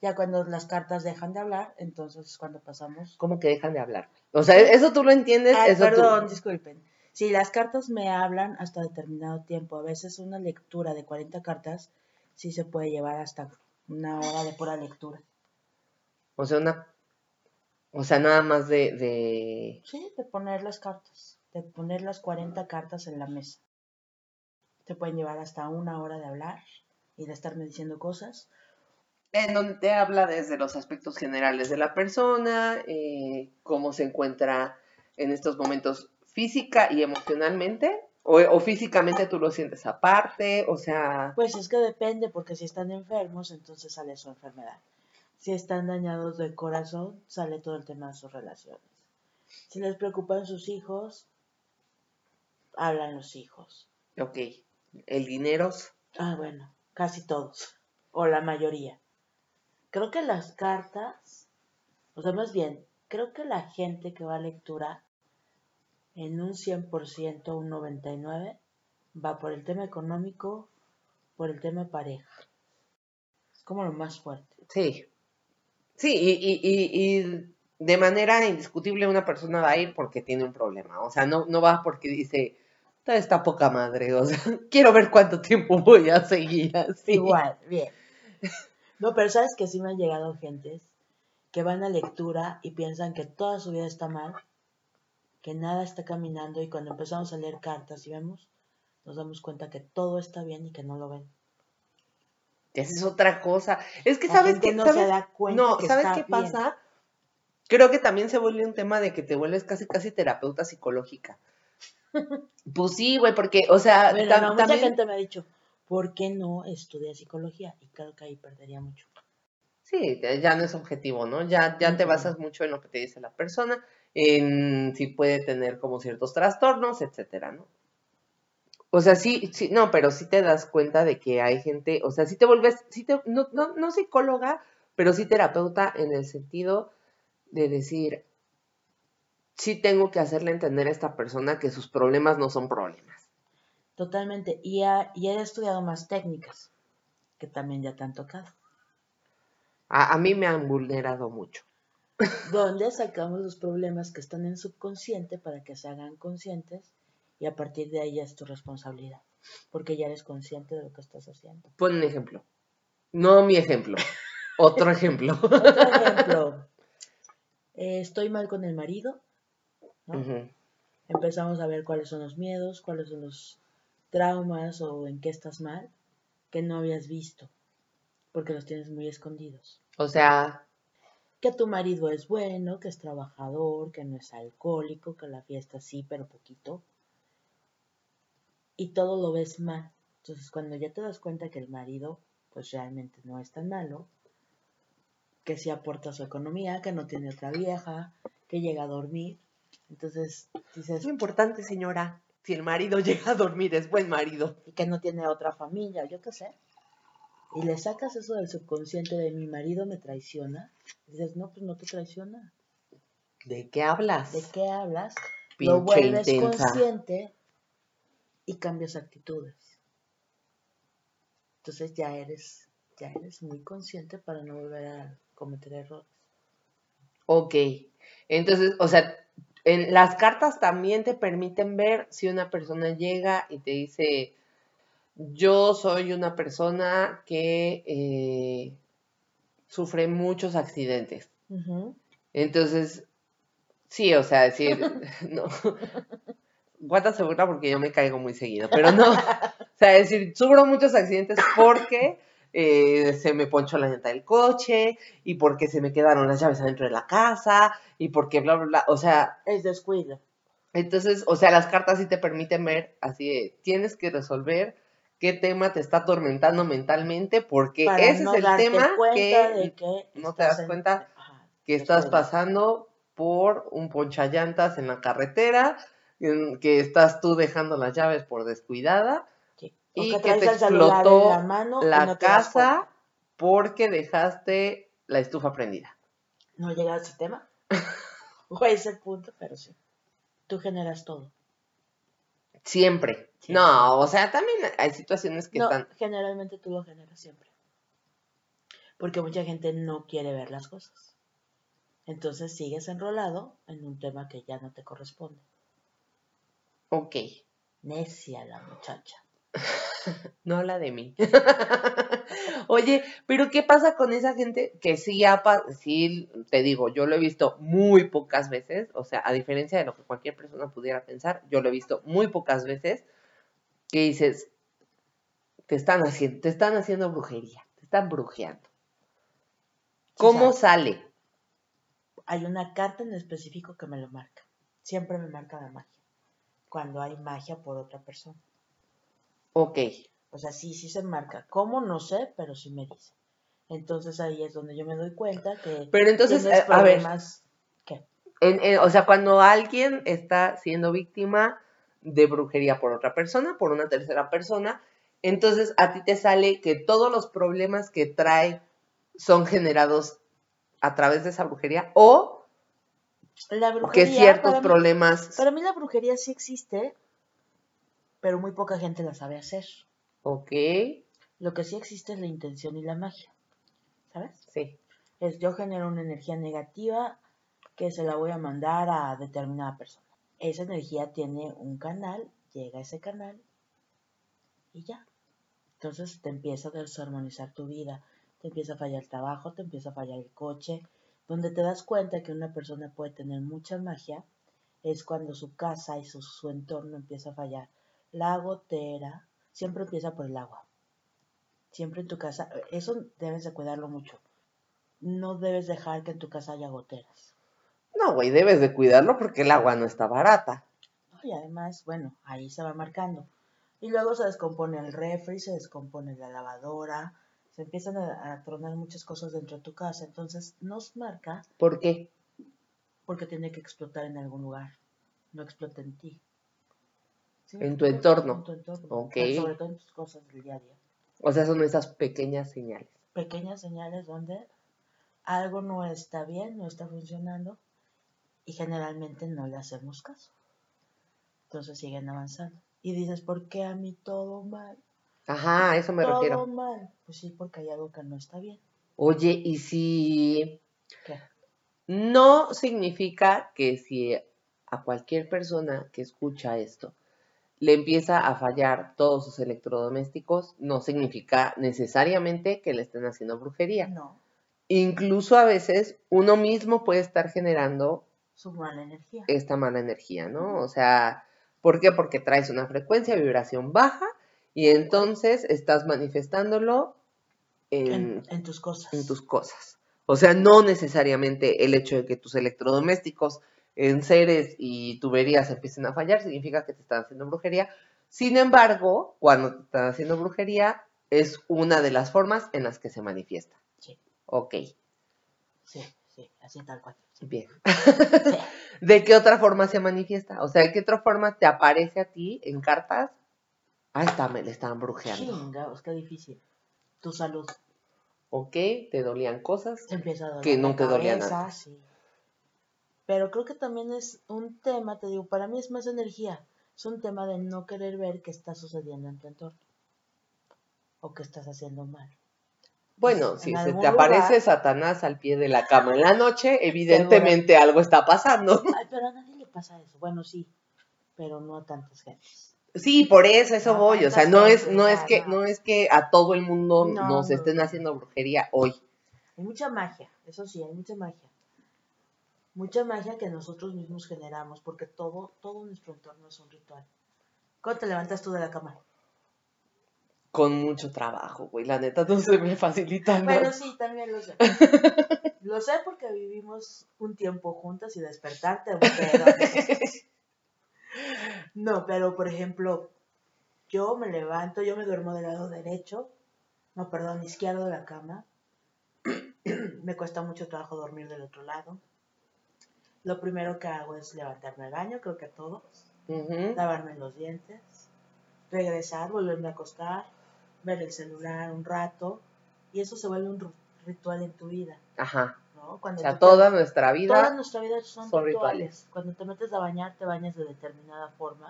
ya cuando las cartas dejan de hablar, entonces es cuando pasamos ¿Cómo que dejan de hablar? O sea, eso tú lo entiendes. Ay, eso tú- perdón, disculpen. Si las cartas me hablan hasta determinado tiempo, a veces una lectura de 40 cartas sí se puede llevar hasta una hora de pura lectura. O sea, una. O sea, nada más de. de... Sí, de poner las cartas, de poner las 40 cartas en la mesa. Te pueden llevar hasta una hora de hablar y de estarme diciendo cosas. En donde te habla desde los aspectos generales de la persona, eh, cómo se encuentra en estos momentos física y emocionalmente, o, o físicamente tú lo sientes aparte, o sea, Pues es que depende, porque si están enfermos, entonces sale su enfermedad. Si están dañados del corazón, sale todo el tema de sus relaciones. Si les preocupan sus hijos, hablan los hijos. ok, el dinero, Ah, bueno, casi todos, o la mayoría. Creo que las cartas, o sea, más bien, creo que la gente que va a lectura, en un 100%, un 99%, va por el tema económico por el tema pareja. Es como lo más fuerte. Sí. Sí, y, y, y, y de manera indiscutible una persona va a ir porque tiene un problema. O sea, no, no va porque dice, "Esta está poca madre. O sea, quiero ver cuánto tiempo voy a seguir así. Igual, bien. No, pero sabes que sí me han llegado gentes que van a lectura y piensan que toda su vida está mal, que nada está caminando y cuando empezamos a leer cartas y vemos, nos damos cuenta que todo está bien y que no lo ven. Esa es otra cosa. Es que La sabes gente que no ¿sabes? se da cuenta No, que ¿sabes está qué bien. pasa? Creo que también se vuelve un tema de que te vuelves casi casi terapeuta psicológica. Pues sí, güey, porque, o sea, Bueno, tam- no, mucha también gente me ha dicho, ¿por qué no estudia psicología? Y creo que ahí perdería mucho. sí, ya no es objetivo, ¿no? Ya, ya te basas mucho en lo que te dice la persona, en si puede tener como ciertos trastornos, etcétera, ¿no? O sea, sí, sí, no, pero sí te das cuenta de que hay gente, o sea, sí te vuelves, sí te, no, no, no psicóloga, pero sí terapeuta en el sentido de decir, sí tengo que hacerle entender a esta persona que sus problemas no son problemas. Totalmente. Y, ha- y he estudiado más técnicas, que también ya te han tocado. A, a mí me han vulnerado mucho. donde sacamos los problemas que están en subconsciente para que se hagan conscientes y a partir de ahí ya es tu responsabilidad, porque ya eres consciente de lo que estás haciendo. Pon un ejemplo. No mi ejemplo. Otro ejemplo. Otro ejemplo, eh, estoy mal con el marido, empezamos a ver cuáles son los miedos, cuáles son los traumas o en qué estás mal que no habías visto, porque los tienes muy escondidos. O sea, que tu marido es bueno, que es trabajador, que no es alcohólico, que la fiesta sí, pero poquito. Y todo lo ves mal. Entonces, cuando ya te das cuenta que el marido, pues realmente no es tan malo, que sí aporta a su economía, que no tiene otra vieja, que llega a dormir. Entonces, dices, es importante, señora. Si el marido llega a dormir, es buen marido. y que no tiene otra familia, yo qué sé. Y le sacas eso del subconsciente de mi marido me traiciona. Y dices, no, pues no te traiciona. ¿De qué hablas? ¿De qué hablas? Pinche lo vuelves intensa. consciente y cambias actitudes. Entonces ya eres, ya eres muy consciente para no volver a cometer errores. Ok. Entonces, o sea, en las cartas también te permiten ver si una persona llega y te dice, yo soy una persona que eh, sufre muchos accidentes. Entonces, sí, o sea, decir, no. Guata se burla porque yo me caigo muy seguido, pero no. O sea, decir, sufro muchos accidentes porque eh, se me ponchó la llanta del coche y porque se me quedaron las llaves adentro de la casa y porque bla, bla, bla. O sea, Es descuido. entonces, o sea, las cartas sí te permiten ver así de, tienes que resolver qué tema te está atormentando mentalmente porque Para ese no es el tema que de que no te das cuenta Ajá, que estás pasando por un ponchallantas en la carretera, que estás tú dejando las llaves por descuidada y que te explotó la mano la no casa porque dejaste la estufa prendida. No llega a ese tema. o a ese punto, pero sí. Tú generas todo. Siempre. No, o sea, también hay situaciones que no, están... generalmente tú lo generas siempre. Porque mucha gente no quiere ver las cosas. Entonces sigues enrolado en un tema que ya no te corresponde. Ok, Necia la muchacha. no habla de mí. Oye, pero ¿qué pasa con esa gente que sí, ha sí, te digo, yo lo he visto muy pocas veces, o sea, a diferencia de lo que cualquier persona pudiera pensar, yo lo he visto muy pocas veces, que dices, te están haciendo, te están haciendo brujería, te están brujeando. ¿Cómo sale? Hay una carta en específico que me lo marca. Siempre me marca la magia. Cuando hay magia por otra persona. Ok, O sea, sí, sí se marca. ¿Cómo? No sé, pero sí me dice. Entonces ahí es donde yo me doy cuenta que pero entonces, tienes a ver. ¿Qué? En- en- o sea, cuando alguien está siendo víctima de brujería por otra persona, por una tercera persona, entonces a ti te sale que todos los problemas que trae son generados a través de esa brujería o La que brujería. ciertos para mí- problemas... Para mí la brujería sí existe, pero muy poca gente la sabe hacer. Ok, Lo que sí existe es la intención y la magia. ¿Sabes? Sí. Es yo genero una energía negativa que se la voy a mandar a determinada persona. Esa energía tiene un canal, llega a ese canal y ya. Entonces te empieza a desarmonizar tu vida, te empieza a fallar el trabajo, te empieza a fallar el coche, donde te das cuenta que una persona puede tener mucha magia es cuando su casa y su, su entorno empieza a fallar. La gotera siempre empieza por el agua. Siempre en tu casa, eso debes de cuidarlo mucho. No debes dejar que en tu casa haya goteras. No, güey, debes de cuidarlo porque el agua no está barata. Y además, bueno, ahí se va marcando. Y luego se descompone el refri, se descompone la lavadora, se empiezan a, a tronar muchas cosas dentro de tu casa. Entonces nos marca ¿Por qué? porque tiene que explotar en algún lugar. No explota en ti. ¿Sí? En tu entorno. En tu entorno. Ok. Sobre todo en tus cosas del día a día. O sea, son esas pequeñas señales. Pequeñas señales donde algo no está bien, no está funcionando y generalmente no le hacemos caso. Entonces siguen avanzando. Y dices, ¿por qué a mí todo mal? Ajá, a eso me todo refiero. mal. Pues sí, porque hay algo que no está bien. Oye, y si ¿Qué? no significa que si a cualquier persona que escucha esto le empieza a fallar todos sus electrodomésticos, no significa necesariamente que le estén haciendo brujería. No, Incluso a veces uno mismo puede estar generando su mala energía. esta mala energía, ¿no? O sea, ¿por qué? Porque traes una frecuencia, vibración baja y entonces estás manifestándolo en, En, en tus cosas. en tus cosas. O sea, no necesariamente el hecho de que tus electrodomésticos, enseres y tuberías empiecen a fallar significa que te están haciendo brujería. Sin embargo, cuando te están haciendo brujería, es una de las formas en las que se manifiesta. Sí, Ok, sí, sí, así tal cual. Sí. bien. Sí. ¿De qué otra forma se manifiesta? O sea, ¿de qué otra forma te aparece a ti en cartas? Ahí está, me le estaban brujeando. Chingados, qué difícil. Tu salud Ok, te dolían cosas. empieza a doler. Que no la te dolía cabeza, nada. sí. Pero creo que también es un tema, te digo, para mí es más energía. Es un tema de no querer ver qué está sucediendo en tu entorno. O qué estás haciendo mal. Bueno, en si se te aparece Satanás al pie de la cama en la noche, evidentemente algo está pasando. Ay, pero a nadie le pasa eso. Bueno, sí, pero no a tantas gentes. Sí, por eso, eso No, voy. O sea, no es, no es que, no. no es que a todo el mundo No, nos no, estén no. haciendo brujería hoy. Hay mucha magia, eso sí, hay mucha magia. Mucha magia que nosotros mismos generamos, porque todo, todo nuestro entorno es un ritual. ¿Cuándo te levantas tú de la cama? Con mucho trabajo, güey. La neta no se me facilita nada. Bueno, sí, también lo sé. lo sé porque vivimos un tiempo juntas y despertarte, pero... No, pero por ejemplo, yo me levanto, yo me duermo del lado derecho, no, perdón, izquierdo de la cama. me cuesta mucho trabajo dormir del otro lado. Lo primero que hago es levantarme al baño, creo que a todos, lavarme los dientes, regresar, volverme a acostar, ver el celular un rato, y eso se vuelve un ritual en tu vida, Ajá. ¿No? O sea, te- toda nuestra Toda vida. nuestra vida son, son rituales. rituales. Cuando te metes a bañar, te bañas de determinada forma.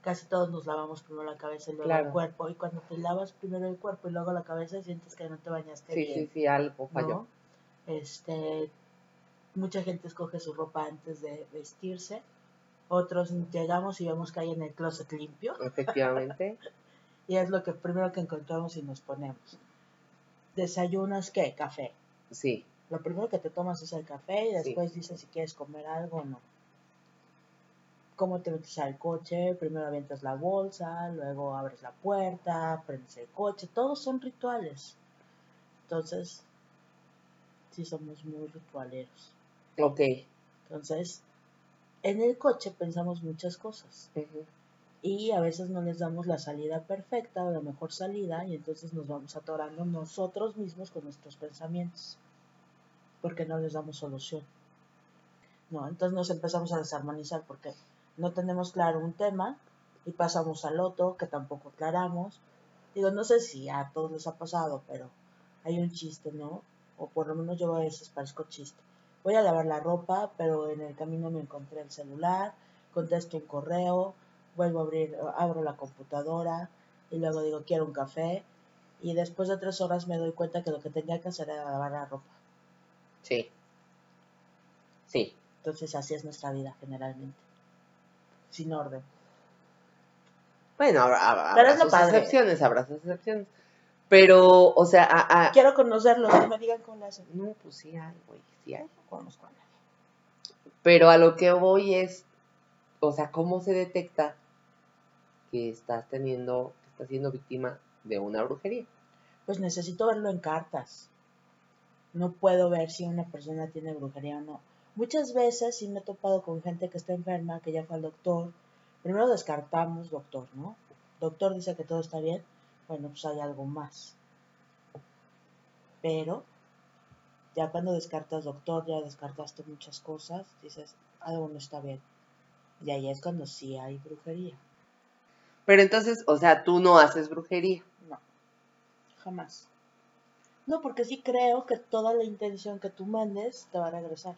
Casi todos nos lavamos primero la cabeza y luego Claro. el cuerpo. Y cuando te lavas primero el cuerpo y luego la cabeza, sientes que no te bañaste Sí, bien. sí, sí, algo ¿no? falló. Este, mucha gente escoge su ropa antes de vestirse. Otros llegamos y vemos que hay en el closet limpio. Efectivamente. Y es lo que primero que encontramos y nos ponemos. ¿Desayunas qué? Café. Sí. Lo primero que te tomas es el café y Sí. después dices si quieres comer algo o no. ¿Cómo te metes al coche? Primero avientas la bolsa, luego abres la puerta, prendes el coche. Todos son rituales. Entonces, sí somos muy ritualeros. Ok. Entonces, en el coche pensamos muchas cosas y a veces no les damos la salida perfecta o la mejor salida y entonces nos vamos atorando nosotros mismos con nuestros pensamientos porque no les damos solución. No, entonces nos empezamos a desarmonizar porque no tenemos claro un tema y pasamos al otro que tampoco aclaramos. Digo, no sé si a todos les ha pasado, pero hay un chiste, ¿no? O por lo menos yo a veces parezco chiste. Voy a lavar la ropa, pero en el camino me encontré el celular, contesto un correo, vuelvo a abrir, abro la computadora y luego digo, quiero un café Y después de tres horas me doy cuenta que lo que tenía que hacer era lavar la ropa. Sí. Sí. Entonces así es nuestra vida generalmente. Sin orden. Bueno, habrá, habrá- Pero habrá es lo sus padre. excepciones, habrá sus excepciones. Pero, o sea, a, a- Quiero conocerlos, que me digan cómo le hacen. no, pues sí hay, güey, sí hay. No conozco a nadie. Pero a lo que voy es, o sea, ¿cómo se detecta que estás teniendo, que estás siendo víctima de una brujería? Pues necesito verlo en cartas. No puedo ver si una persona tiene brujería o no. Muchas veces sí me he topado con gente que está enferma, que ya fue al doctor. Primero descartamos doctor, ¿no? Doctor dice que todo está bien. Bueno, pues hay algo más. Pero ya cuando descartas doctor, ya descartaste muchas cosas, dices, algo no está bien. Y ahí es cuando sí hay brujería. Pero entonces, o sea, tú no haces brujería. No, jamás. No, porque sí creo que toda la intención que tú mandes te va a regresar.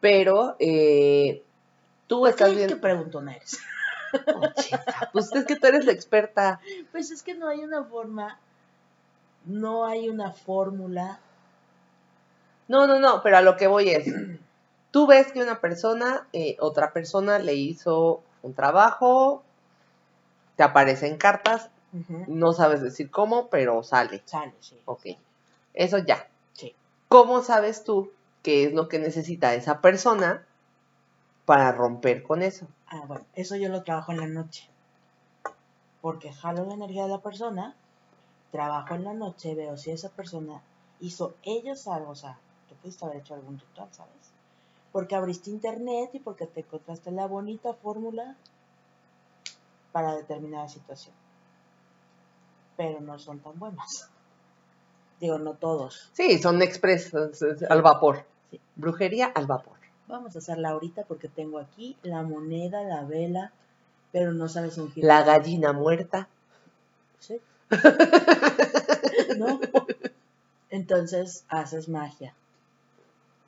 Pero eh, tú estás ¿Qué, bien. qué preguntón eres? Oh, chica, pues es que tú eres la experta. Pues es que no hay una forma, no hay una fórmula. No, no, no, pero a lo que voy es, tú ves que una persona, eh, otra persona le hizo un trabajo, te aparecen cartas, no sabes decir cómo, pero sale. Sale, sí. Ok, eso ya. Sí. ¿Cómo sabes tú qué es lo que necesita esa persona para romper con eso? Ah, bueno, eso yo lo trabajo en la noche. Porque jalo la energía de la persona, trabajo en la noche, veo si esa persona hizo ellos algo, o sea, tú pudiste haber hecho algún ritual, ¿sabes? Porque abriste internet y porque te encontraste la bonita fórmula para determinada situación. Pero no son tan buenas. Digo, no todos. Sí, son es al vapor. Sí. Brujería al vapor. Vamos a hacerla ahorita porque tengo aquí la moneda, la vela, pero no sabes ungir. La gallina muerta. ¿Sí? ¿No? Entonces haces magia.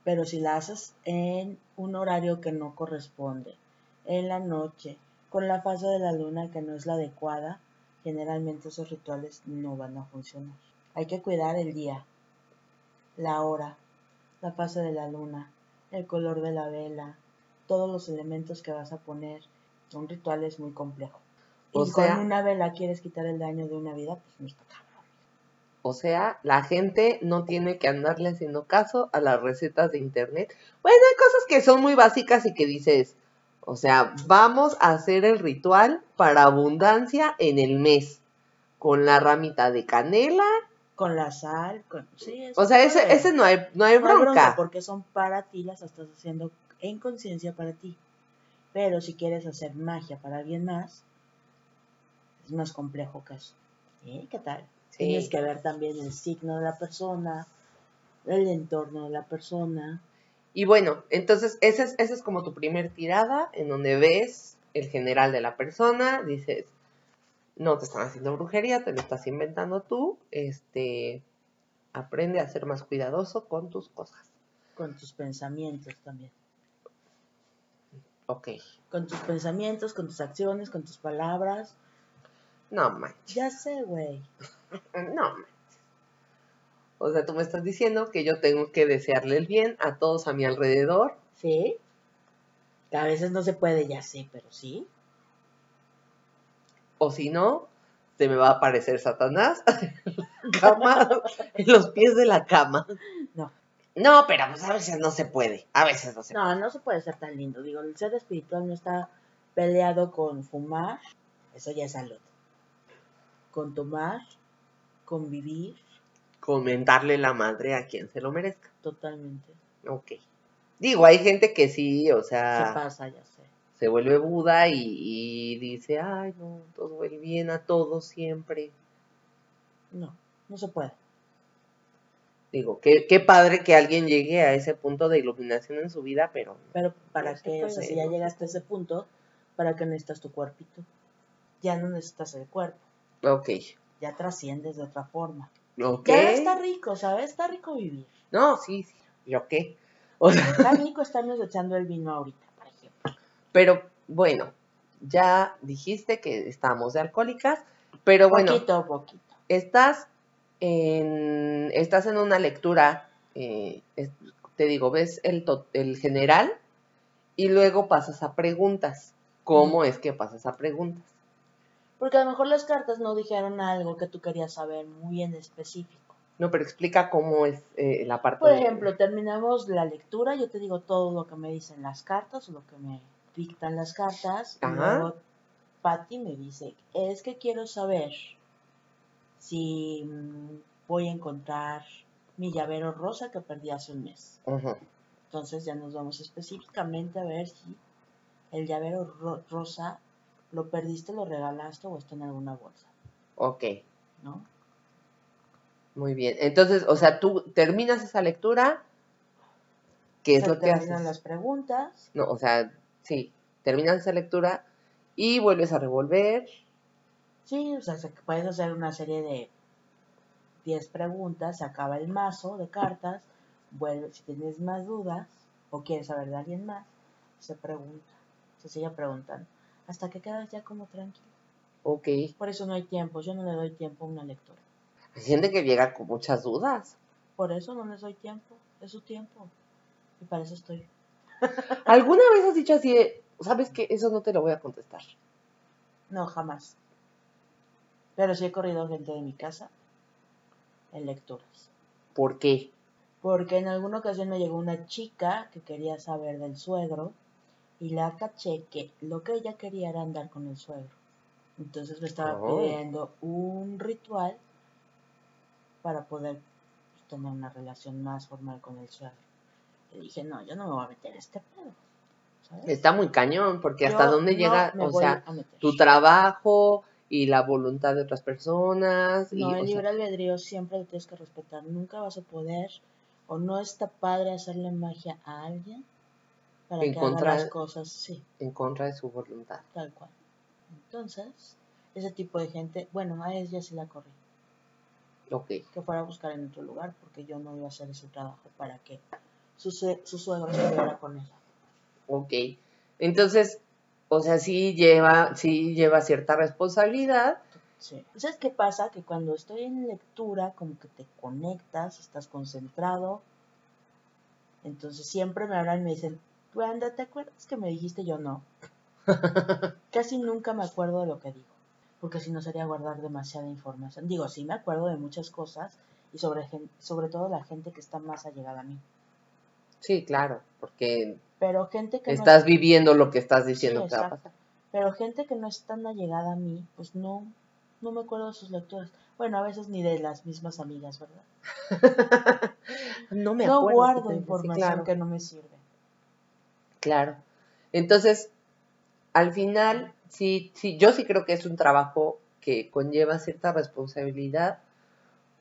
Pero si la haces en un horario que no corresponde, en la noche, con la fase de la luna que no es la adecuada, generalmente esos rituales no van a funcionar. Hay que cuidar el día, la hora, la fase de la luna, el color de la vela, todos los elementos que vas a poner. Un ritual es muy complejo. O y sea- con una vela quieres quitar el daño de una vida, pues no está cabrón. O sea, la gente no tiene que andarle haciendo caso a las recetas de internet. Bueno, hay cosas que son muy básicas y que dices, o sea, vamos a hacer el ritual para abundancia en el mes. Con la ramita de canela. Con la sal, con... Sí, O sea, ese, ese no hay, no hay No hay bronca. porque son para ti, las estás haciendo en conciencia para ti. Pero si quieres hacer magia para alguien más, es más complejo que eso. ¿Sí? ¿Qué tal? Sí. Tienes que ver también el signo de la persona, el entorno de la persona. Y bueno, entonces esa es, esa es como tu primer tirada en donde ves el general de la persona, dices, no te están haciendo brujería, te lo estás inventando tú, este, aprende a ser más cuidadoso con tus cosas. Con tus pensamientos también. Ok, Con tus pensamientos, con tus acciones, con tus palabras. no manches, Ya sé, güey. no manches. O sea, tú me estás diciendo que yo tengo que desearle el bien a todos a mi alrededor. ¿Sí? Que a veces no se puede, ya sé, pero sí. O si no, se me va a aparecer Satanás en la cama, en los pies de la cama. No. No, pero pues a veces no se puede. A veces no se puede. No, no se puede ser tan lindo. Digo, el ser espiritual no está peleado con fumar, eso ya es salud. Con tomar, con vivir, Comentarle la madre a quien se lo merezca. totalmente. Ok. Digo, hay gente que sí, o Se sea, pasa, ya. Se vuelve Buda y, y dice, ay, no, todo el bien a todos siempre. No, no se puede. Digo, qué, qué padre que alguien llegue a ese punto de iluminación en su vida, pero Pero ¿para No qué? O sea, si ya llegaste a ese punto, ¿para qué necesitas tu cuerpito? Ya no necesitas el cuerpo, ok. ya trasciendes de otra forma. Ok. Ya está rico, ¿sabes? Está rico vivir. No, sí, sí. ¿Yo qué? O sea, Está rico estarnos echando el vino ahorita. Pero bueno, ya dijiste que estamos de alcohólicas, pero bueno, Poquito a poquito. estás en- estás en una lectura, eh, es- te digo, ves el, el general y luego pasas a preguntas. ¿Cómo es que pasas a preguntas? Porque a lo mejor las cartas no dijeron algo que tú querías saber muy en específico. No, pero explica cómo es eh, la parte Por de- ejemplo, terminamos la lectura, yo te digo todo lo que me dicen las cartas lo que me dictan las cartas. Y luego Patty me dice, es que quiero saber si mm, voy a encontrar mi llavero rosa que perdí hace un mes. Entonces ya nos vamos específicamente a ver si el llavero ro- rosa lo perdiste, lo regalaste o está en alguna bolsa, Ok, ¿no? muy bien. Entonces, o sea, tú terminas esa lectura, ¿qué es lo que terminan haces? las preguntas. No, o sea, sí, terminas esa lectura y vuelves a revolver. Sí, o sea, se- puedes hacer una serie de 10 preguntas, se acaba el mazo de cartas, vuelve, si tienes más dudas o quieres saber de alguien más, se pregunta, se sigue preguntando, hasta que quedas ya como tranquilo. Ok. Por eso no hay tiempo, yo no le doy tiempo a una lectura. Hay gente que llega con muchas dudas. Por eso no les doy tiempo, es su tiempo. Y para eso estoy. ¿Alguna vez has dicho así, de, sabes que eso no te lo voy a contestar? No, jamás. Pero sí he corrido gente de mi casa en lecturas. ¿Por qué? Porque en alguna ocasión me llegó una chica que quería saber del suegro y la caché que lo que ella quería era andar con el suegro. Entonces me estaba Oh. pidiendo un ritual para poder pues, tener una relación más formal con el suegro. Y dije, no, yo no me voy a meter a este pedo. ¿sabes? Está muy cañón, porque hasta dónde no llega, o sea, tu trabajo y la voluntad de otras personas. y, No, o el sea, libre albedrío siempre lo tienes que respetar. Nunca vas a poder o no está padre hacerle magia a alguien para que haga las cosas, sí, en contra de su voluntad. tal cual. Entonces, ese tipo de gente, bueno, a ella sí la corrí, Ok. que fuera a buscar en otro lugar porque yo no iba a hacer ese trabajo para que su, sue- su suegro estuviera con ella. Ok. Entonces, o sea, sí lleva, sí lleva cierta responsabilidad. Sí. ¿Sabes qué pasa? Que cuando estoy en lectura, como que te conectas, estás concentrado. Entonces siempre me hablan y me dicen, Wanda, ¿te acuerdas que me dijiste? Yo no. Casi nunca me acuerdo de lo que digo, porque si no sería guardar demasiada información. Digo, sí me acuerdo de muchas cosas y sobre, sobre todo la gente que está más allegada a mí. Sí, claro, porque Pero gente que no estás viviendo lo que estás diciendo Sí, que va a pasar. Pero gente que no es tan allegada a mí, pues no, no me acuerdo de sus lecturas. Bueno, a veces ni de las mismas amigas, ¿verdad? No me no acuerdo. guardo sí, sí, información claro, que no me sirve. claro. Entonces, al final, sí, sí, yo sí creo que es un trabajo que conlleva cierta responsabilidad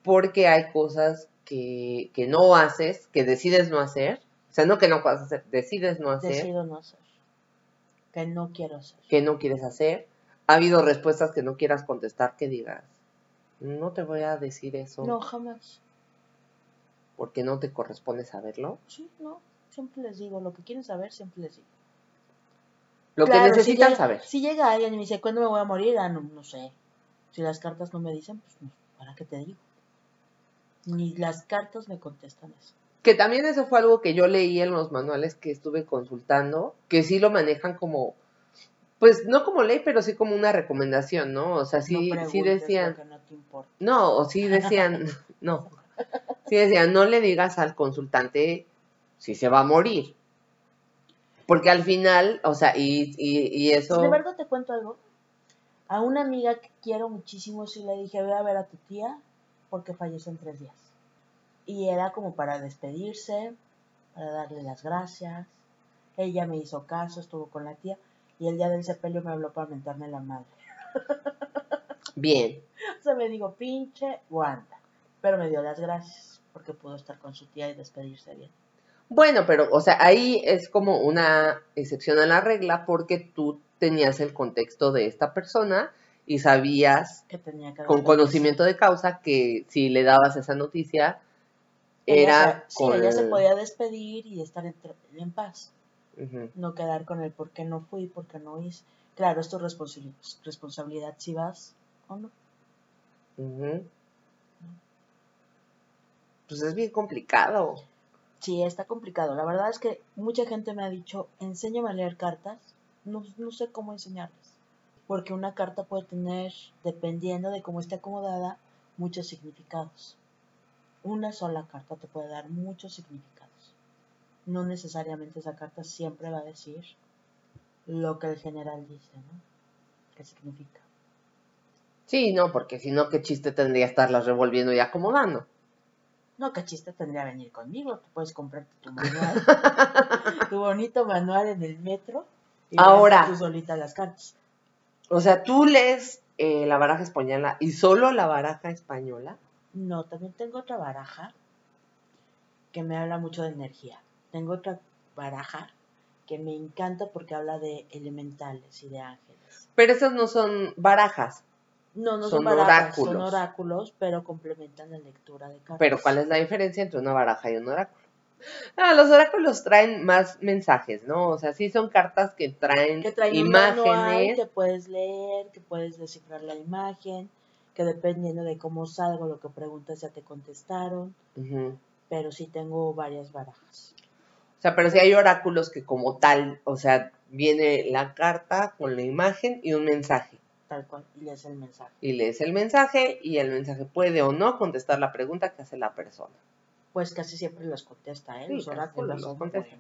porque hay cosas que, que no haces, que decides no hacer. O sea, no que no puedas hacer, decides no hacer. Decido no hacer. Que no quiero hacer. que no quieres hacer. Ha habido respuestas que no quieras contestar que digas, no te voy a decir eso No, jamás. porque no te corresponde saberlo. Sí, no. Siempre les digo lo que quieren saber, siempre les digo. Lo Claro, que si necesitan llega- saber. Si llega alguien y me dice, ¿cuándo me voy a morir? Ah, no, no sé. Si las cartas no me dicen, pues, ¿para qué te digo? Ni las cartas me contestan eso. Que también eso fue algo que yo leí en los manuales que estuve consultando, que sí lo manejan como, pues no como ley, pero sí como una recomendación, ¿no? O sea, sí, no sí decían, no te importa. no, o sí decían, no, sí decían, no le digas al consultante si se va a morir. Porque al final, o sea, y, y, y eso... Sin embargo, te cuento algo. A una amiga que quiero muchísimo, sí le dije, ve a ver a tu tía porque falleció en tres días. Y era como para despedirse, para darle las gracias. Ella me hizo caso, estuvo con la tía. Y el día del sepelio me habló para mentarme la madre. Bien, O sea, me digo, pinche Wanda. Pero me dio las gracias porque pudo estar con su tía y despedirse bien. Bueno, pero, o sea, ahí es como una excepción a la regla porque tú tenías el contexto de esta persona y sabías Que tenía que con conocimiento de causa que si le dabas esa noticia era se- sí, con... ella se podía despedir y estar en, en paz. No quedar con el por qué no fui, por qué no hice. Claro, es tu responsabili- responsabilidad si vas o no. pues es bien complicado. Sí, está complicado. La verdad es que mucha gente me ha dicho, enséñame a leer cartas. No, no sé cómo enseñarles. Porque una carta puede tener, dependiendo de cómo esté acomodada, muchos significados. Una sola carta te puede dar muchos significados. No necesariamente esa carta siempre va a decir lo que el general dice, ¿no? ¿Qué significa? Sí, no, porque si no, ¿qué chiste tendría estarlas revolviendo y acomodando? No, qué chiste tendría venir conmigo. Tú puedes comprarte tu manual, tu bonito manual en el metro y Ahora. tú solita las cartas. O sea, tú lees eh, la baraja española y solo la baraja española. No, también tengo otra baraja que me habla mucho de energía. Tengo otra baraja que me encanta porque habla de elementales y de ángeles. Pero esas no son barajas. No, no Son son, barajas, son oráculos. oráculos, pero complementan la lectura de cartas. Pero ¿cuál es la diferencia entre una baraja y un oráculo? Ah, los oráculos traen más mensajes, ¿no? O sea, sí son cartas que traen, que traen manual imágenes. que puedes leer, que puedes descifrar la imagen, que dependiendo de cómo salga o lo que preguntas ya te contestaron, pero sí tengo varias barajas. O sea, pero sí hay oráculos que como tal, o sea, viene la carta con la imagen y un mensaje. Tal cual, y lees el mensaje. Y lees el mensaje y el mensaje puede o no contestar la pregunta que hace la persona. Pues casi siempre los contesta, ¿eh? Sí, los oráculos los contesta.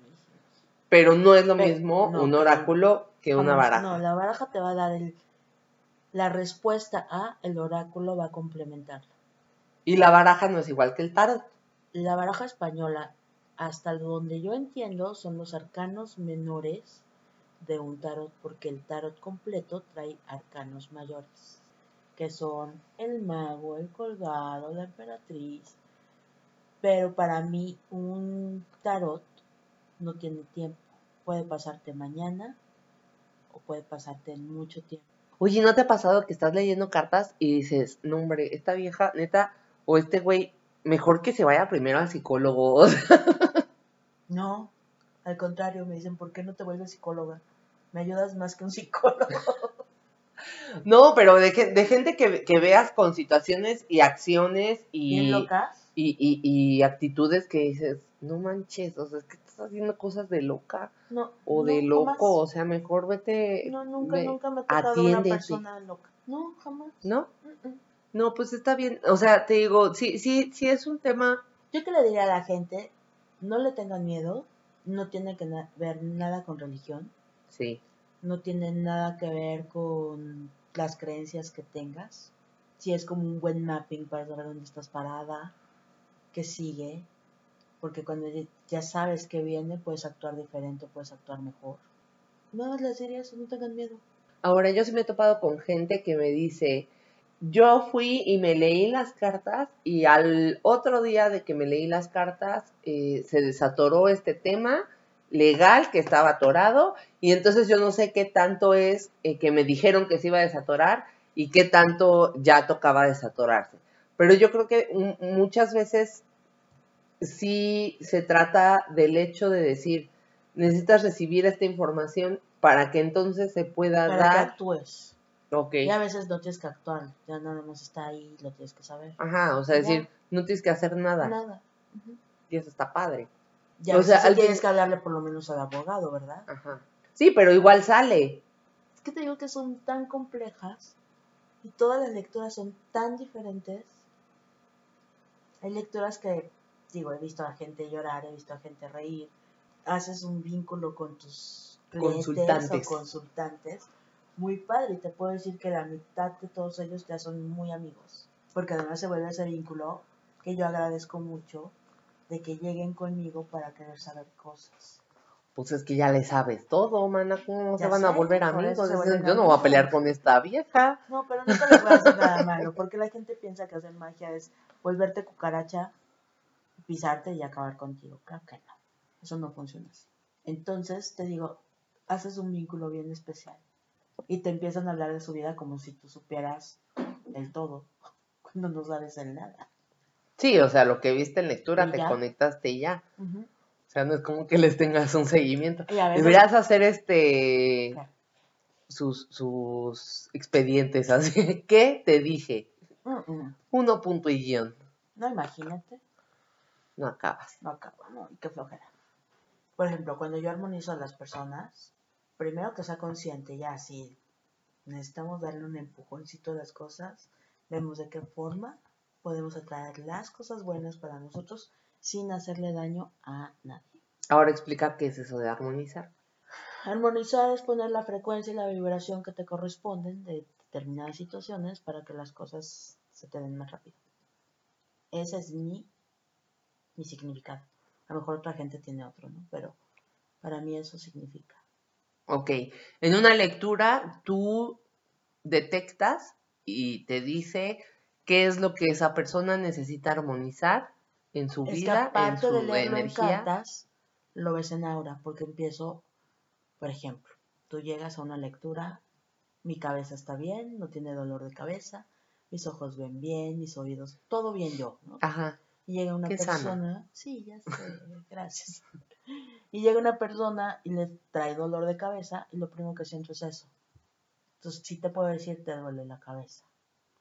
Pero no es lo Pero- mismo no, un oráculo que una baraja. No, la baraja te va a dar el, la respuesta a, el oráculo va a complementarla. Y la baraja no es igual que el tarot. La baraja española, hasta donde yo entiendo, son los arcanos menores de un tarot, porque el tarot completo trae arcanos mayores, que son el mago, el colgado, la emperatriz. Pero para mí un tarot no tiene tiempo. Puede pasarte mañana o puede pasarte en mucho tiempo. Oye, ¿no te ha pasado que estás leyendo cartas y dices, no hombre, esta vieja, neta, o este güey, mejor que se vaya primero al psicólogo? No, al contrario, me dicen, ¿por qué no te vuelves psicóloga? Me ayudas más que un psicólogo. no, pero de, que- de gente que, que veas con situaciones y acciones Bien y, locas. y, y, y actitudes que dices, no manches, o sea, es que estás haciendo cosas de loca No, o de no, jamás. loco, o sea, mejor vete, No, nunca, ve- nunca me ha tocado una persona loca. No, jamás. ¿no? Mm, mm. No, pues está bien, o sea, te digo, sí, sí, sí es un tema, Yo que le diría a la gente, no le tengan miedo, no tiene que na- ver nada con religión, sí, no tiene nada que ver con las creencias que tengas. Si es como un buen mapping para saber dónde estás parada, qué sigue, porque cuando ya- sabes qué viene, puedes actuar diferente, puedes actuar mejor. No, les diría eso, no tengan miedo. Ahora, yo sí me he topado con gente que me dice, yo fui y me leí las cartas y al otro día de que me leí las cartas eh, se desatoró este tema legal que estaba atorado y entonces yo no sé qué tanto es eh, que me dijeron que se iba a desatorar y qué tanto ya tocaba desatorarse. Pero yo creo que muchas veces sí se trata del hecho de decir, necesitas recibir esta información para que entonces se pueda Para que dar. actúes. Ok. Y a veces no tienes que actuar, ya nada más está ahí, lo tienes que saber. Ajá, o sea, decir, no tienes que hacer nada. Nada. Y eso está padre. Ya O sea, sea, al tienes que hablarle por lo menos al abogado, ¿verdad? Ajá. Sí, pero igual sale. Es que te digo que son tan complejas y todas las lecturas son tan diferentes. Hay lecturas que, digo, he visto a gente llorar, he visto a gente reír. Haces un vínculo con tus clientes Consultantes. o consultantes muy padre y te puedo decir que la mitad de todos ellos ya son muy amigos. Porque además se vuelve ese vínculo que yo agradezco mucho de que lleguen conmigo para querer saber cosas. Pues es que ya le sabes todo, mana. ¿Cómo no se Ya van a volver amigos? Yo no voy a pelear con esta vieja. No, pero nunca les voy a decir nada malo, porque la gente piensa que hacer magia es volverte cucaracha, pisarte y acabar contigo. Claro que no. Eso no funciona así. Entonces, te digo, haces un vínculo bien especial y te empiezan a hablar de su vida como si tú supieras el todo, cuando no sabes el nada. Sí, o sea, lo que viste en lectura te ya. conectaste y ya. O sea, no es como que les tengas un seguimiento. Deberías hacer este Claro. sus, sus expedientes así. ¿Qué te dije? Mm, mm. Uno punto y guion. No, imagínate. No acabas. No acaba, ¿no? Y qué flojera. Por ejemplo, cuando yo armonizo a las personas, primero que sea consciente, ya si necesitamos darle un empujoncito a las cosas, vemos de qué forma podemos atraer las cosas buenas para nosotros sin hacerle daño a nadie. Ahora explica qué es eso de armonizar. Armonizar es poner la frecuencia y la vibración que te corresponden de determinadas situaciones para que las cosas se te den más rápido. Ese es mi, mi significado. A lo mejor otra gente tiene otro, ¿no? Pero para mí eso significa. Ok, en una lectura tú detectas y te dice qué es lo que esa persona necesita armonizar en su Es que vida, en su de leerlo en energía. cartas, lo ves en aura, porque empiezo, por ejemplo, tú llegas a una lectura, mi cabeza está bien, no tiene dolor de cabeza, mis ojos ven bien, mis oídos, todo bien yo, ¿no? Ajá, Y llega una Qué sana. persona, sí, ya sé, gracias. Y llega una persona y le trae dolor de cabeza y lo primero que siento es eso. Entonces sí te puedo decir, te duele la cabeza,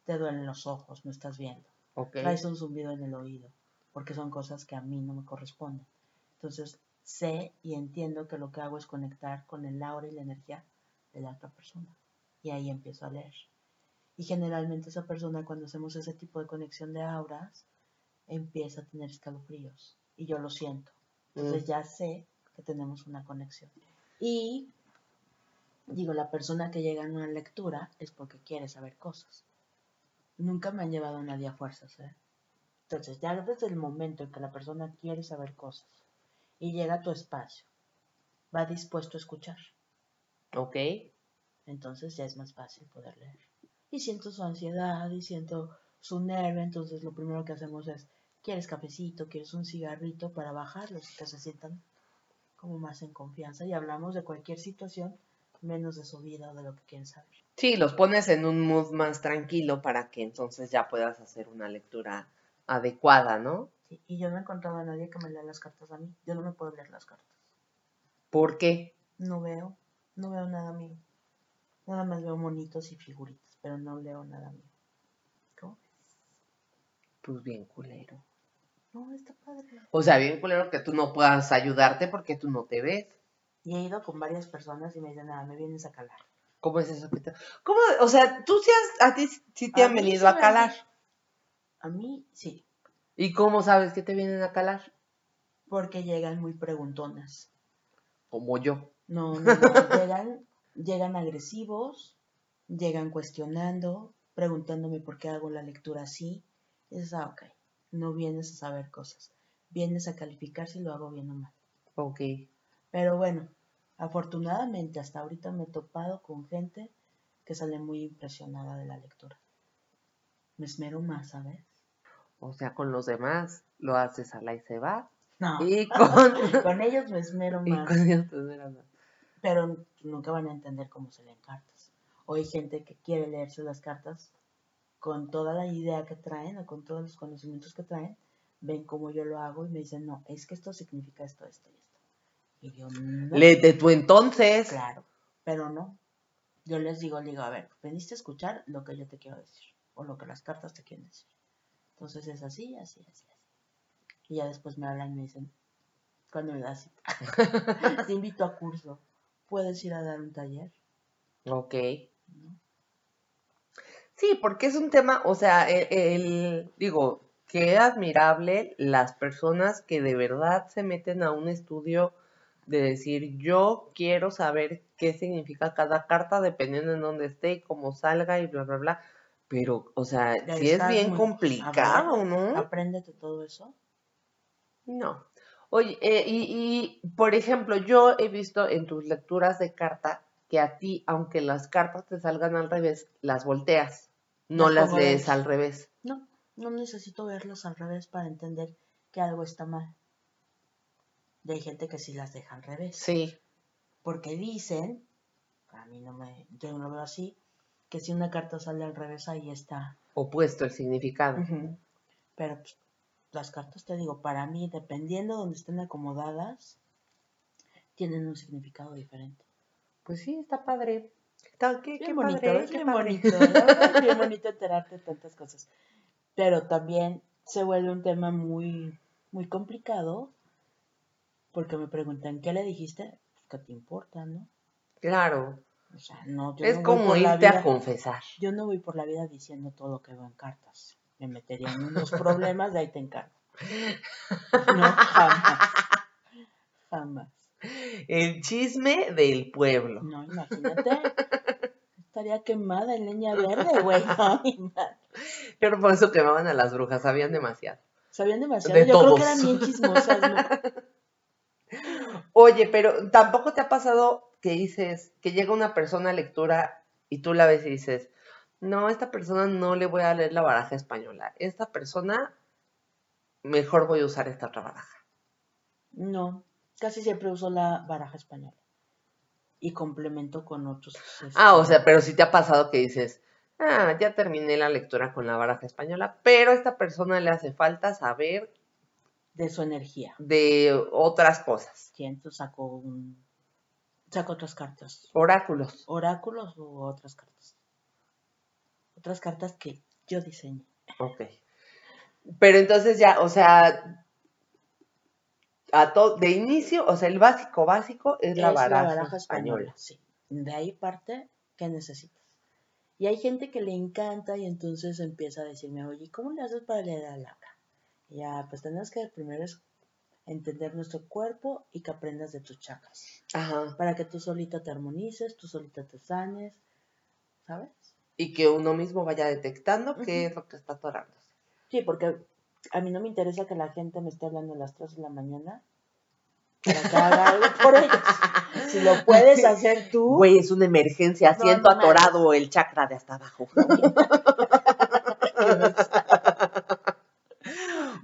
te duelen los ojos, no estás viendo, ok. traes un zumbido en el oído, porque son cosas que a mí no me corresponden. Entonces sé y entiendo que lo que hago es conectar con el aura y la energía de la otra persona. Y ahí empiezo a leer. Y generalmente esa persona cuando hacemos ese tipo de conexión de auras, empieza a tener escalofríos. Y yo lo siento. Entonces Mm. ya sé que tenemos una conexión. Y digo, la persona que llega en una lectura es porque quiere saber cosas. Nunca me han llevado a nadie a fuerzas, ¿eh? Entonces, ya desde el momento en que la persona quiere saber cosas y llega a tu espacio, va dispuesto a escuchar. Ok, Entonces ya es más fácil poder leer. Y siento su ansiedad y siento su nervio, entonces lo primero que hacemos es, ¿quieres cafecito? ¿Quieres un cigarrito para bajarlos y que se sientan como más en confianza? Y hablamos de cualquier situación, menos de su vida o de lo que quieren saber. sí, los pones en un mood más tranquilo para que entonces ya puedas hacer una lectura adecuada, ¿no? Sí, Y yo no he encontrado a nadie que me lea las cartas a mí. Yo no me puedo leer las cartas. ¿Por qué? No veo, no veo nada mío. Nada más veo monitos y figuritas, pero no leo nada mío. Pues bien culero. No, está padre. O sea, bien culero que tú no puedas ayudarte porque tú no te ves. Y he ido con varias personas y me dicen, nada, me vienes a calar. ¿Cómo es eso? ¿Cómo? O sea, tú sí has, a ti sí te A han venido a calar. A mí sí, ¿Y cómo sabes que te vienen a calar? porque llegan muy preguntonas. Como yo. No, no, no, llegan, llegan agresivos, llegan cuestionando, preguntándome por qué hago la lectura así. Y dices, ah, ok, no vienes a saber cosas, vienes a calificar si lo hago bien o mal. Ok. Pero bueno, afortunadamente hasta ahorita me he topado con gente que sale muy impresionada de la lectura. Me esmero más, ¿sabes? O sea, con los demás lo haces a la y se va. No, Y con, con ellos me esmero y más. con ellos te más. pero nunca van a entender cómo se leen cartas. O hay gente que quiere leerse las cartas con toda la idea que traen o con todos los conocimientos que traen, ven cómo yo lo hago y me dicen, no, es que esto significa esto, esto y esto. Y yo, no, Léete tú entonces. claro, pero no. Yo les digo, les digo, a ver, veniste a escuchar lo que yo te quiero decir, o lo que las cartas te quieren decir. Entonces es así, así, así, así. Y ya después me hablan y me dicen, ¿cuándo me das cita? te invito a curso. ¿Puedes ir a dar un taller? Ok. ¿no? Sí, porque es un tema, o sea, el, el- digo, que admirable las personas que de verdad se meten a un estudio de decir, yo quiero saber qué significa cada carta dependiendo en dónde esté y cómo salga y bla, bla, bla. Pero, o sea, sí es bien muy- complicado, ¿no? Apréndete todo eso. No. Oye, eh, y, y, por ejemplo, yo he visto en tus lecturas de carta que a ti, aunque las cartas te salgan al revés, las volteas, no Las lees al revés. No, no necesito verlos al revés para entender que algo está mal. Y hay gente que sí las deja al revés. Sí. Porque dicen, a mí no me, yo no lo veo así, que si una carta sale al revés ahí está. Opuesto el significado. Pero pues, las cartas, te digo, para mí, dependiendo de donde estén acomodadas, tienen un significado diferente. Pues sí, está padre. Qué, Bien qué bonito, padre, qué bonito, bien bonito enterarte de tantas cosas. Pero también se vuelve un tema muy, muy complicado porque me preguntan, ¿qué le dijiste? Pues, ¿qué te importa, no? Claro. O sea, no, yo Es no como irte a confesar. Yo no voy por la vida diciendo todo lo que veo en cartas. Me metería en unos problemas, de ahí te encargo. No, jamás. Jamás. El chisme del pueblo. No, imagínate. Estaría quemada en leña verde, güey. No. Pero por eso quemaban a las brujas, sabían demasiado. Sabían demasiado. De Yo creo que eran bien chismosas, ¿no? Oye, pero tampoco te ha pasado que dices, que llega una persona a lectura y tú la ves y dices, no, a esta persona no le voy a leer la baraja española. Esta persona, mejor voy a usar esta otra baraja. No, casi siempre uso la baraja española. Y complemento con otros. Ah, o este, sea, pero sí te ha pasado que dices, ah, ya terminé la lectura con la baraja española, pero a esta persona le hace falta saber De su energía. de otras cosas. Sí, entonces saco un. Saco otras cartas. Oráculos. Oráculos u otras cartas. Otras cartas que yo diseñé. Ok. Pero entonces ya, o sea, a de inicio, o sea, el básico básico es la baraja, española. Sí. De ahí parte, ¿qué necesitas? Y hay gente que le encanta y entonces empieza a decirme, oye, ¿cómo le haces para leer a Laura? Ya, pues tenemos que primero es entender nuestro cuerpo y que aprendas de tus chakras. Ajá. Para que tú solita te armonices, tú solita te sanes, ¿sabes? Y que uno mismo vaya detectando qué es lo que está atorándose. Sí, porque a mí no me interesa que la gente me esté hablando a las 3 de la mañana para que haga algo por ellos. Si lo puedes hacer tú, Güey, es una emergencia, No, siento no atorado el chakra de hasta abajo.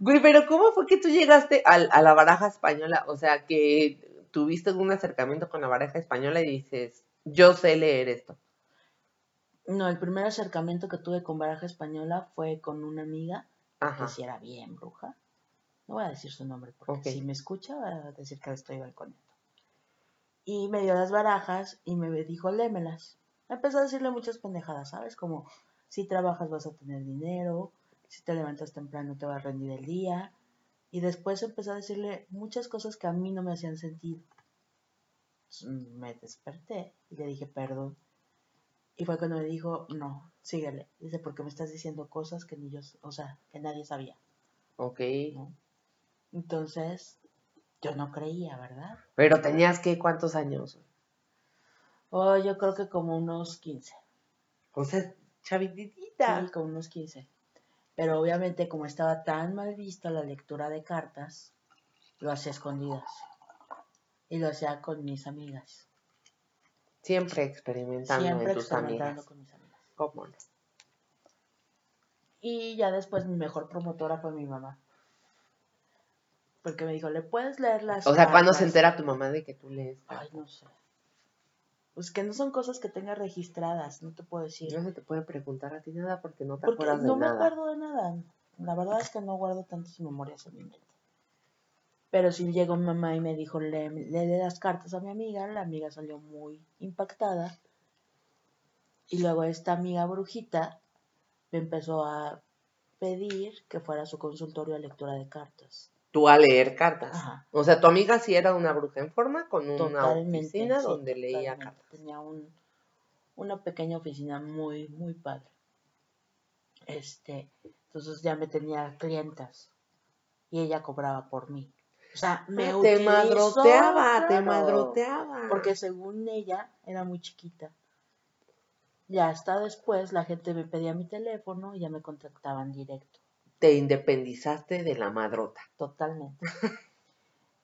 Güey, pero ¿cómo fue que tú llegaste al- a, la baraja española? O sea, que tuviste un acercamiento con la baraja española y dices, yo sé leer esto. No, el primer acercamiento que tuve con baraja española fue con una amiga Ajá. que sí era bien bruja. No voy a decir su nombre porque si me escucha va a decir que le estoy balconeando. Y me dio las barajas y me dijo, lémelas. Empezó a decirle muchas pendejadas, ¿sabes? Como, si trabajas vas a tener dinero, si te levantas temprano te va a rendir el día. Y después empezó a decirle muchas cosas que a mí no me hacían sentido. Entonces, me desperté y le dije, perdón. Y fue cuando me dijo, no, síguele. Dice, porque me estás diciendo cosas que ni yo, o sea, que nadie sabía. Ok. ¿no? Entonces, yo no creía, ¿verdad? Pero tenías que, ¿cuántos años? Oh, yo creo que como unos 15. O sea, chavitita. Sí, como unos 15. Pero obviamente, como estaba tan mal vista la lectura de cartas, lo hacía escondidas. Y lo hacía con mis amigas. Siempre experimentando Siempre en tus experimentando amigas. con mis amigas. ¿Cómo no? Y ya después mi mejor promotora fue mi mamá. Porque me dijo, ¿le puedes leer las O sea, ¿cuándo se cartas?" entera tu mamá de que tú lees? Ay, no sé. Pues que no son cosas que tengas registradas, no te puedo decir. No se te puede preguntar a ti nada porque no te Porque acuerdas de no me nada. acuerdo de nada. La verdad es que no guardo tantas memorias en mi mente. Pero sí llegó mi mamá y me dijo, lee, lee las cartas a mi amiga. La amiga salió muy impactada. Y luego esta amiga brujita me empezó a pedir que fuera a su consultorio a lectura de cartas. Tú a leer cartas. Ajá. O sea, tu amiga sí era una bruja en forma con una Totalmente. oficina sí, donde leía totalmente. cartas. Tenía un, una pequeña oficina muy, muy padre. Este, entonces ya me tenía clientas y ella cobraba por mí. O sea, me Ah, te utilizó, madroteaba, te madroteaba. Porque según ella era muy chiquita. Ya hasta después la gente me pedía mi teléfono y ya me contactaban directo. te independizaste de la madrota. Totalmente.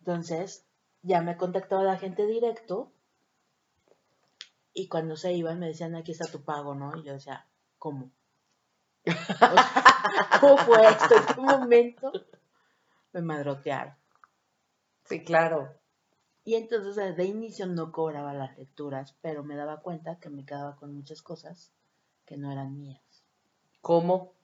Entonces, ya me contactaba la gente directo y cuando se iban me decían, aquí está tu pago, ¿no? Y yo decía, ¿cómo? ¿Cómo fue esto? ¿En qué momento me madrotearon? Sí, claro. Y entonces desde inicio no cobraba las lecturas, pero me daba cuenta que me quedaba con muchas cosas que no eran mías. ¿Cómo?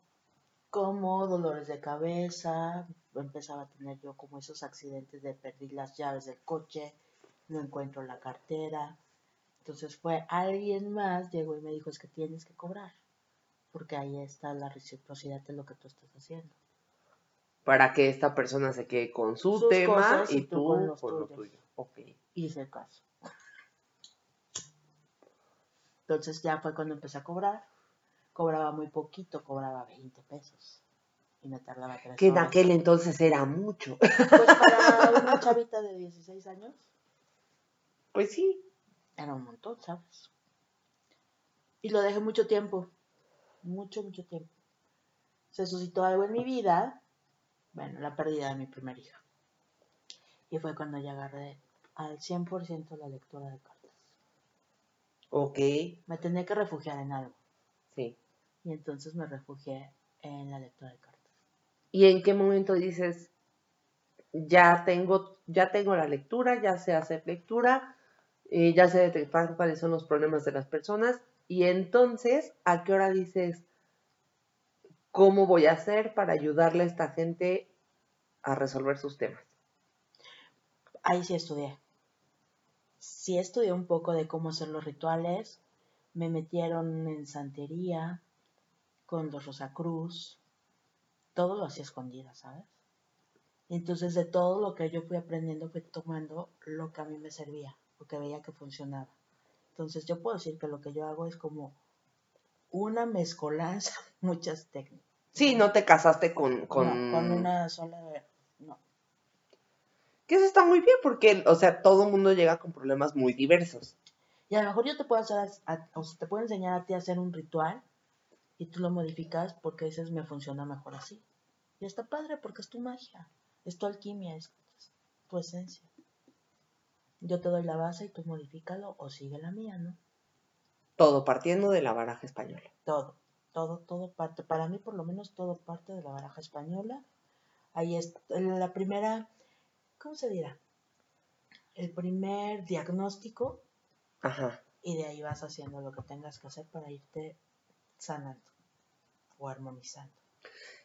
como dolores de cabeza, empezaba a tener yo como esos accidentes de perdí las llaves del coche, no encuentro la cartera. Entonces fue alguien más, llegó y me dijo, es que tienes que cobrar, porque ahí está la reciprocidad de lo que tú estás haciendo. Para que esta persona se quede con su Sus tema y y tú tú con los con lo tuyo. Ok. Hice caso. Entonces ya fue cuando empecé a cobrar. Cobraba muy poquito, cobraba 20 pesos. Y me tardaba tres Que en horas. aquel entonces era mucho. Pues para una chavita de 16 años Pues sí. era un montón, ¿sabes? Y lo dejé mucho tiempo. Mucho, mucho tiempo. Se suscitó algo en mi vida. Bueno, la pérdida de mi primera hija. Y fue cuando ya agarré al 100% la lectura de cartas. Ok. Me tenía que refugiar en algo. Sí. Y entonces me refugié en la lectura de cartas. ¿Y en qué momento dices, ya tengo, ya tengo la lectura, ya sé hacer lectura, eh, ya sé detectar cuáles son los problemas de las personas? Y entonces, ¿a qué hora dices, cómo voy a hacer para ayudarle a esta gente a resolver sus temas? Ahí sí estudié. Sí estudié un poco de cómo hacer los rituales. Me metieron en santería con los Rosacruz. Todo lo hacía escondida, ¿sabes? Y entonces de todo lo que yo fui aprendiendo fui tomando lo que a mí me servía, lo que veía que funcionaba. Entonces yo puedo decir que lo que yo hago es como una mezcolanza, muchas técnicas. Sí, no te casaste con... con... No, con una sola... No. Que eso está muy bien porque, o sea, todo el mundo llega con problemas muy diversos. Y a lo mejor yo te puedo hacer, a- o sea, te puedo enseñar a ti a hacer un ritual y tú lo modificas porque dices me funciona mejor así. Y está padre porque es tu magia, es tu alquimia, es tu esencia. Yo te doy la base y tú modifícalo o sigue la mía, ¿no? Todo partiendo de la baraja española. Todo, todo, todo parte, para mí por lo menos todo parte de la baraja española. Ahí es la primera, ¿cómo se dirá? El primer diagnóstico Ajá. y de ahí vas haciendo lo que tengas que hacer para irte sanando o armonizando.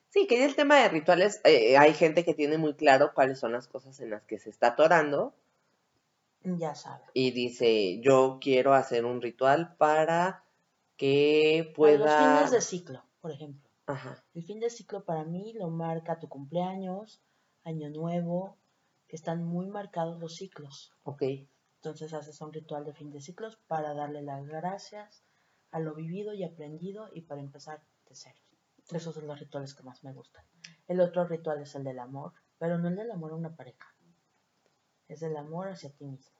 Sí, que en el tema de rituales eh, hay gente que tiene muy claro cuáles son las cosas en las que se está atorando Ya sabes. y dice, yo quiero hacer un ritual para que Para pueda... los fines de ciclo, por ejemplo. Ajá, El fin de ciclo para mí lo marca tu cumpleaños, año nuevo, están muy marcados los ciclos. ok. Entonces haces un ritual de fin de ciclos para darle las gracias a lo vivido y aprendido y para empezar de cero. Esos son los rituales que más me gustan. El otro ritual es el del amor, pero no el del amor a una pareja. Es el amor hacia ti mismo.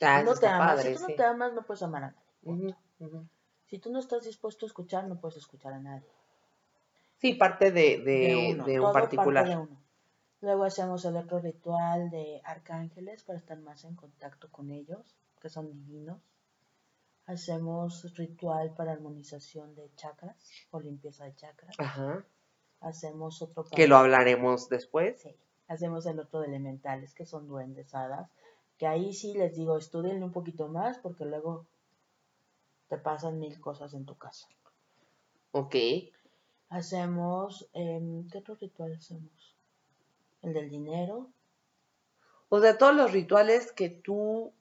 Ah, Si no te amas, padre, si tú no sí. te amas, no puedes amar a nadie. Si tú no estás dispuesto a escuchar, no puedes escuchar a nadie. Sí, parte de, de, de uno, de todo un particular. parte de uno. Luego hacemos el otro ritual de arcángeles para estar más en contacto con ellos, que son divinos. Hacemos ritual para armonización de chakras o limpieza de chakras. Ajá. Hacemos otro para... Que lo hablaremos después. Sí. Hacemos el otro de elementales, que son duendes, hadas. Que ahí sí les digo, estudienle un poquito más porque luego te pasan mil cosas en tu casa. Ok. Hacemos, em, ¿qué otro ritual hacemos? El del dinero, O sea, todos los rituales que tú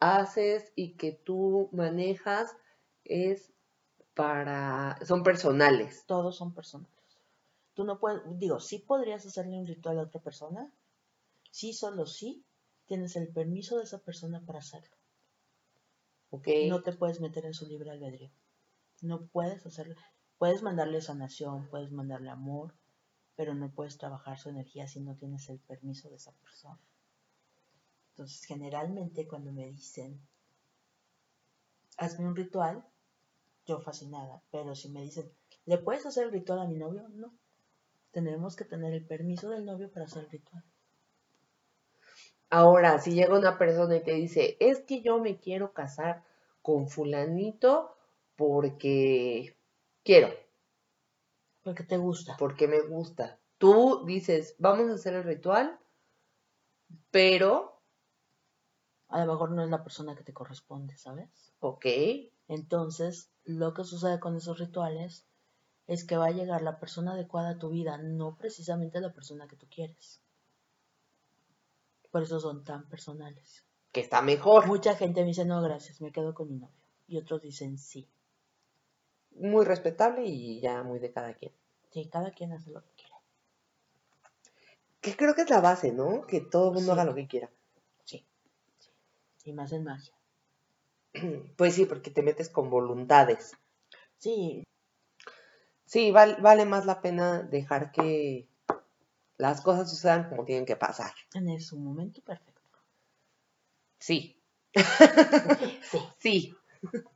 haces y que tú manejas es para... son personales. todos son personales. Tú no puedes, digo, sí podrías hacerle un ritual a otra persona, sí, solo sí, tienes el permiso de esa persona para hacerlo. Ok. No te puedes meter en su libre albedrío. No puedes hacerlo. Puedes mandarle sanación, puedes mandarle amor, pero no puedes trabajar su energía si no tienes el permiso de esa persona. Entonces, generalmente cuando me dicen, hazme un ritual, yo fascinada, pero si me dicen, ¿le puedes hacer el ritual a mi novio? No. Tenemos que tener el permiso del novio para hacer el ritual. Ahora, si llega una persona y te dice, es que yo me quiero casar con fulanito porque quiero, Porque te gusta. porque me gusta. Tú dices, vamos a hacer el ritual, pero, A lo mejor no es la persona que te corresponde, ¿sabes? ok, Entonces, lo que sucede con esos rituales es que va a llegar la persona adecuada a tu vida, no precisamente la persona que tú quieres. Por eso son tan personales. que está mejor. Mucha gente me dice, no, gracias, me quedo con mi novio. Y otros dicen, sí. Muy respetable y ya muy de cada quien. Sí, cada quien hace lo que quiere. Que creo que es la base, ¿no? Que todo el mundo Sí. haga lo que quiera. Sí. sí. Y más en magia. Pues sí, porque te metes con voluntades. Sí, Sí, val- vale más la pena dejar que las cosas sucedan como tienen que pasar. en su momento perfecto. Sí, Sí. sí.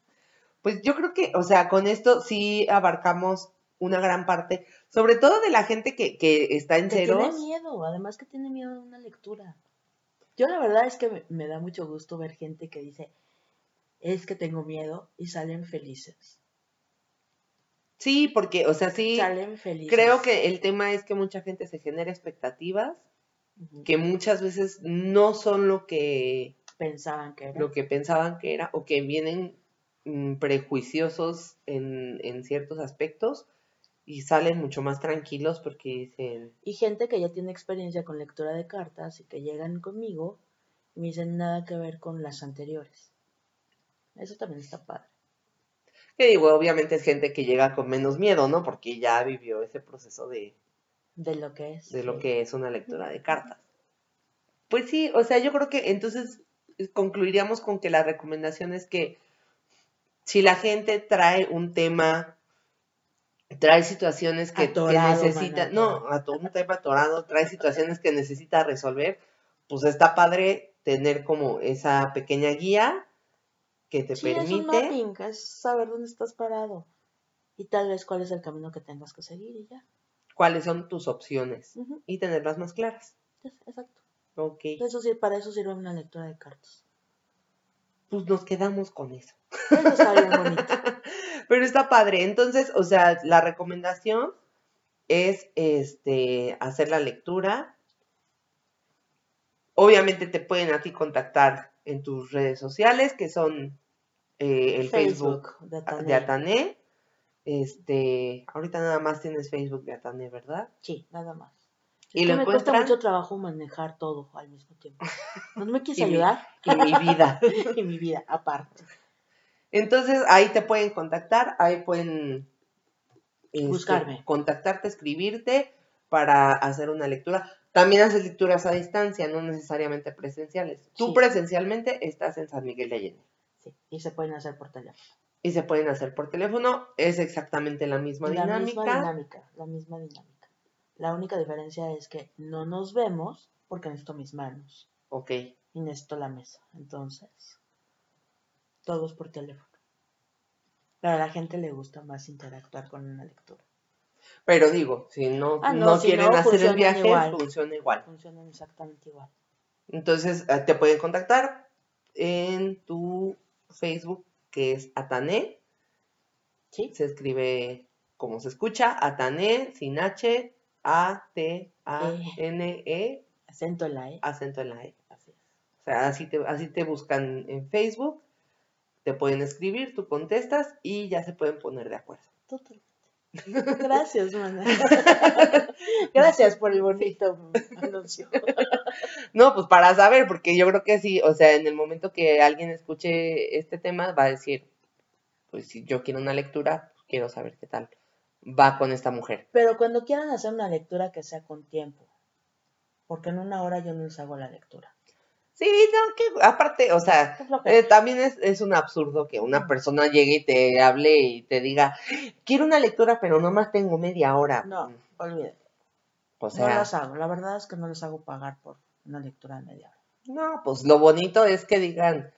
Pues yo creo que, o sea, con esto sí abarcamos una gran parte, sobre todo de la gente que, que está en Que tiene miedo, además que tiene miedo a una lectura. Yo la verdad es que me, me da mucho gusto ver gente que dice, es que tengo miedo y salen felices. Sí, porque, o sea, sí, Salen felices. creo que el tema es que mucha gente se genera expectativas que muchas veces no son lo que, pensaban que era. lo que pensaban que era o que vienen mm, prejuiciosos en, en ciertos aspectos y salen mucho más tranquilos porque dicen, Y gente que ya tiene experiencia con lectura de cartas y que llegan conmigo y me dicen nada que ver con las anteriores. Eso también está padre. que digo, obviamente es gente que llega con menos miedo, ¿no? Porque ya vivió ese proceso de, De lo que es. de lo que es una lectura de cartas. Pues sí, o sea, yo creo que entonces eh, concluiríamos con que la recomendación es que si la gente trae un tema, trae situaciones que, necesita, no, a todo un tema atorado, trae situaciones que necesita resolver, pues está padre tener como esa pequeña guía que te Sí, es un permite mapping, es saber dónde estás parado. Y tal vez cuál es el camino que tengas que seguir y ya. cuáles son tus opciones y tenerlas más claras. Exacto. Ok, Eso sí, para eso sirve una lectura de cartas. Pues nos quedamos con eso. Bonito. Pero está padre. Entonces, o sea, la recomendación es este hacer la lectura. Obviamente te pueden a ti contactar en tus redes sociales, que son eh, el Facebook, de de Ateneo. Atané. Este, ahorita nada más tienes Facebook de Atané, ¿verdad? Sí, nada más. Y lo me cuesta mucho trabajo manejar todo al mismo tiempo. ¿No me quieres Y mi- ayudar? en mi vida. y mi vida, aparte. Entonces ahí te pueden contactar, ahí pueden este, Buscarme. contactarte, escribirte para hacer una lectura. También haces lecturas a distancia, no necesariamente presenciales. Tú presencialmente estás en San Miguel de Allende Sí, y se pueden hacer por teléfono. y se pueden hacer por teléfono. Es exactamente la misma la dinámica. misma dinámica, la misma dinámica. La única diferencia es que no nos vemos porque necesito mis manos Ok. y necesito la mesa. Entonces, todo es por teléfono. Pero a la gente le gusta más interactuar con una lectura. Pero digo, si no, Ah, no, no si quieren no, hacer el viaje, igual. funciona igual. Funcionan exactamente igual. Entonces eh, te pueden contactar en tu Facebook, que es Atané. ¿Sí? Se escribe como se escucha, Atané, sin H, A, T, A, N, E, Acento en la E. acento en la E. Así es. O sea, así te, así te buscan en Facebook, te pueden escribir, tú contestas y ya se pueden poner de acuerdo. Totalmente. Gracias, mana. Gracias por el bonito anuncio. No, pues para saber, porque yo creo que sí, o sea, en el momento que alguien escuche este tema, va a decir, pues si yo quiero una lectura, pues, quiero saber qué tal va con esta mujer. Pero cuando quieran hacer una lectura que sea con tiempo. Porque en una hora yo no les hago la lectura. Sí, no, que aparte, o sea, eh, también es, es un absurdo que una persona llegue y te hable y te diga, quiero una lectura, pero nomás tengo media hora. No, olvídate. O no las hago. La verdad es que no les hago pagar por una lectura de media hora. no, pues lo bonito es que digan,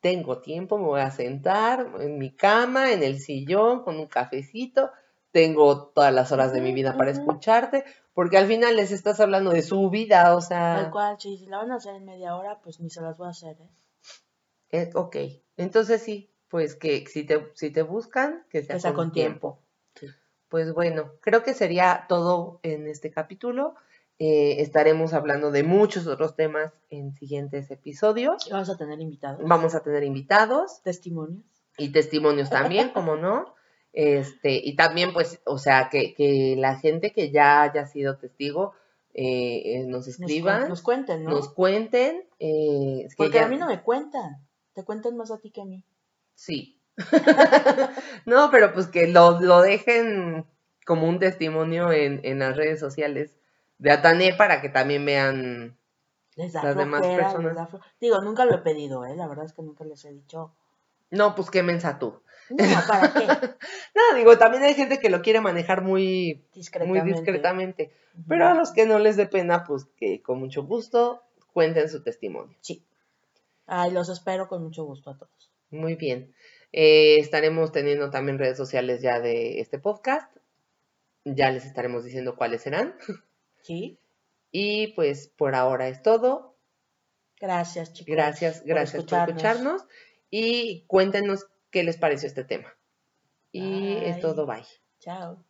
tengo tiempo, me voy a sentar en mi cama, en el sillón, con un cafecito, tengo todas las horas de mi vida para escucharte, porque al final les estás hablando de su vida, o sea, Tal cual, si la van a hacer en media hora, pues ni se las voy a hacer, ¿eh? eh, ok, entonces sí, pues que si te, si te buscan, que sea, Que sea con, con tiempo. tiempo. Sí. Pues bueno, creo que sería todo en este capítulo. Eh, estaremos hablando de muchos otros temas en siguientes episodios. Y vamos a tener invitados. Vamos a tener invitados Testimonios. y testimonios también, como no. Este, y también, pues, o sea, que, que la gente que ya haya sido testigo eh, eh, nos escriban, nos cuenten, ¿no? nos cuenten. eh, que Porque ya- a mí no me cuentan. Te cuentan más a ti que a mí. Sí. no, pero pues que lo, lo dejen como un testimonio en, en las redes sociales de Atané para que también vean Les da Las demás les personas. da Digo, nunca lo he pedido, ¿eh? La verdad es que nunca les he dicho. No, pues qué mensa tú. No, ¿para qué? No, digo, también hay gente que lo quiere manejar muy, Discretamente. muy discretamente. Pero a los que no les dé pena, pues que con mucho gusto cuenten su testimonio. Sí. Ay, los espero con mucho gusto a todos. Muy bien. Eh, estaremos teniendo también redes sociales ya de este podcast. Ya les estaremos diciendo cuáles serán. ¿Sí? Y pues por ahora es todo. Gracias, chicos. Gracias, por gracias por escucharnos. Y cuéntenos qué les pareció este tema. Y es todo, bye. Chao.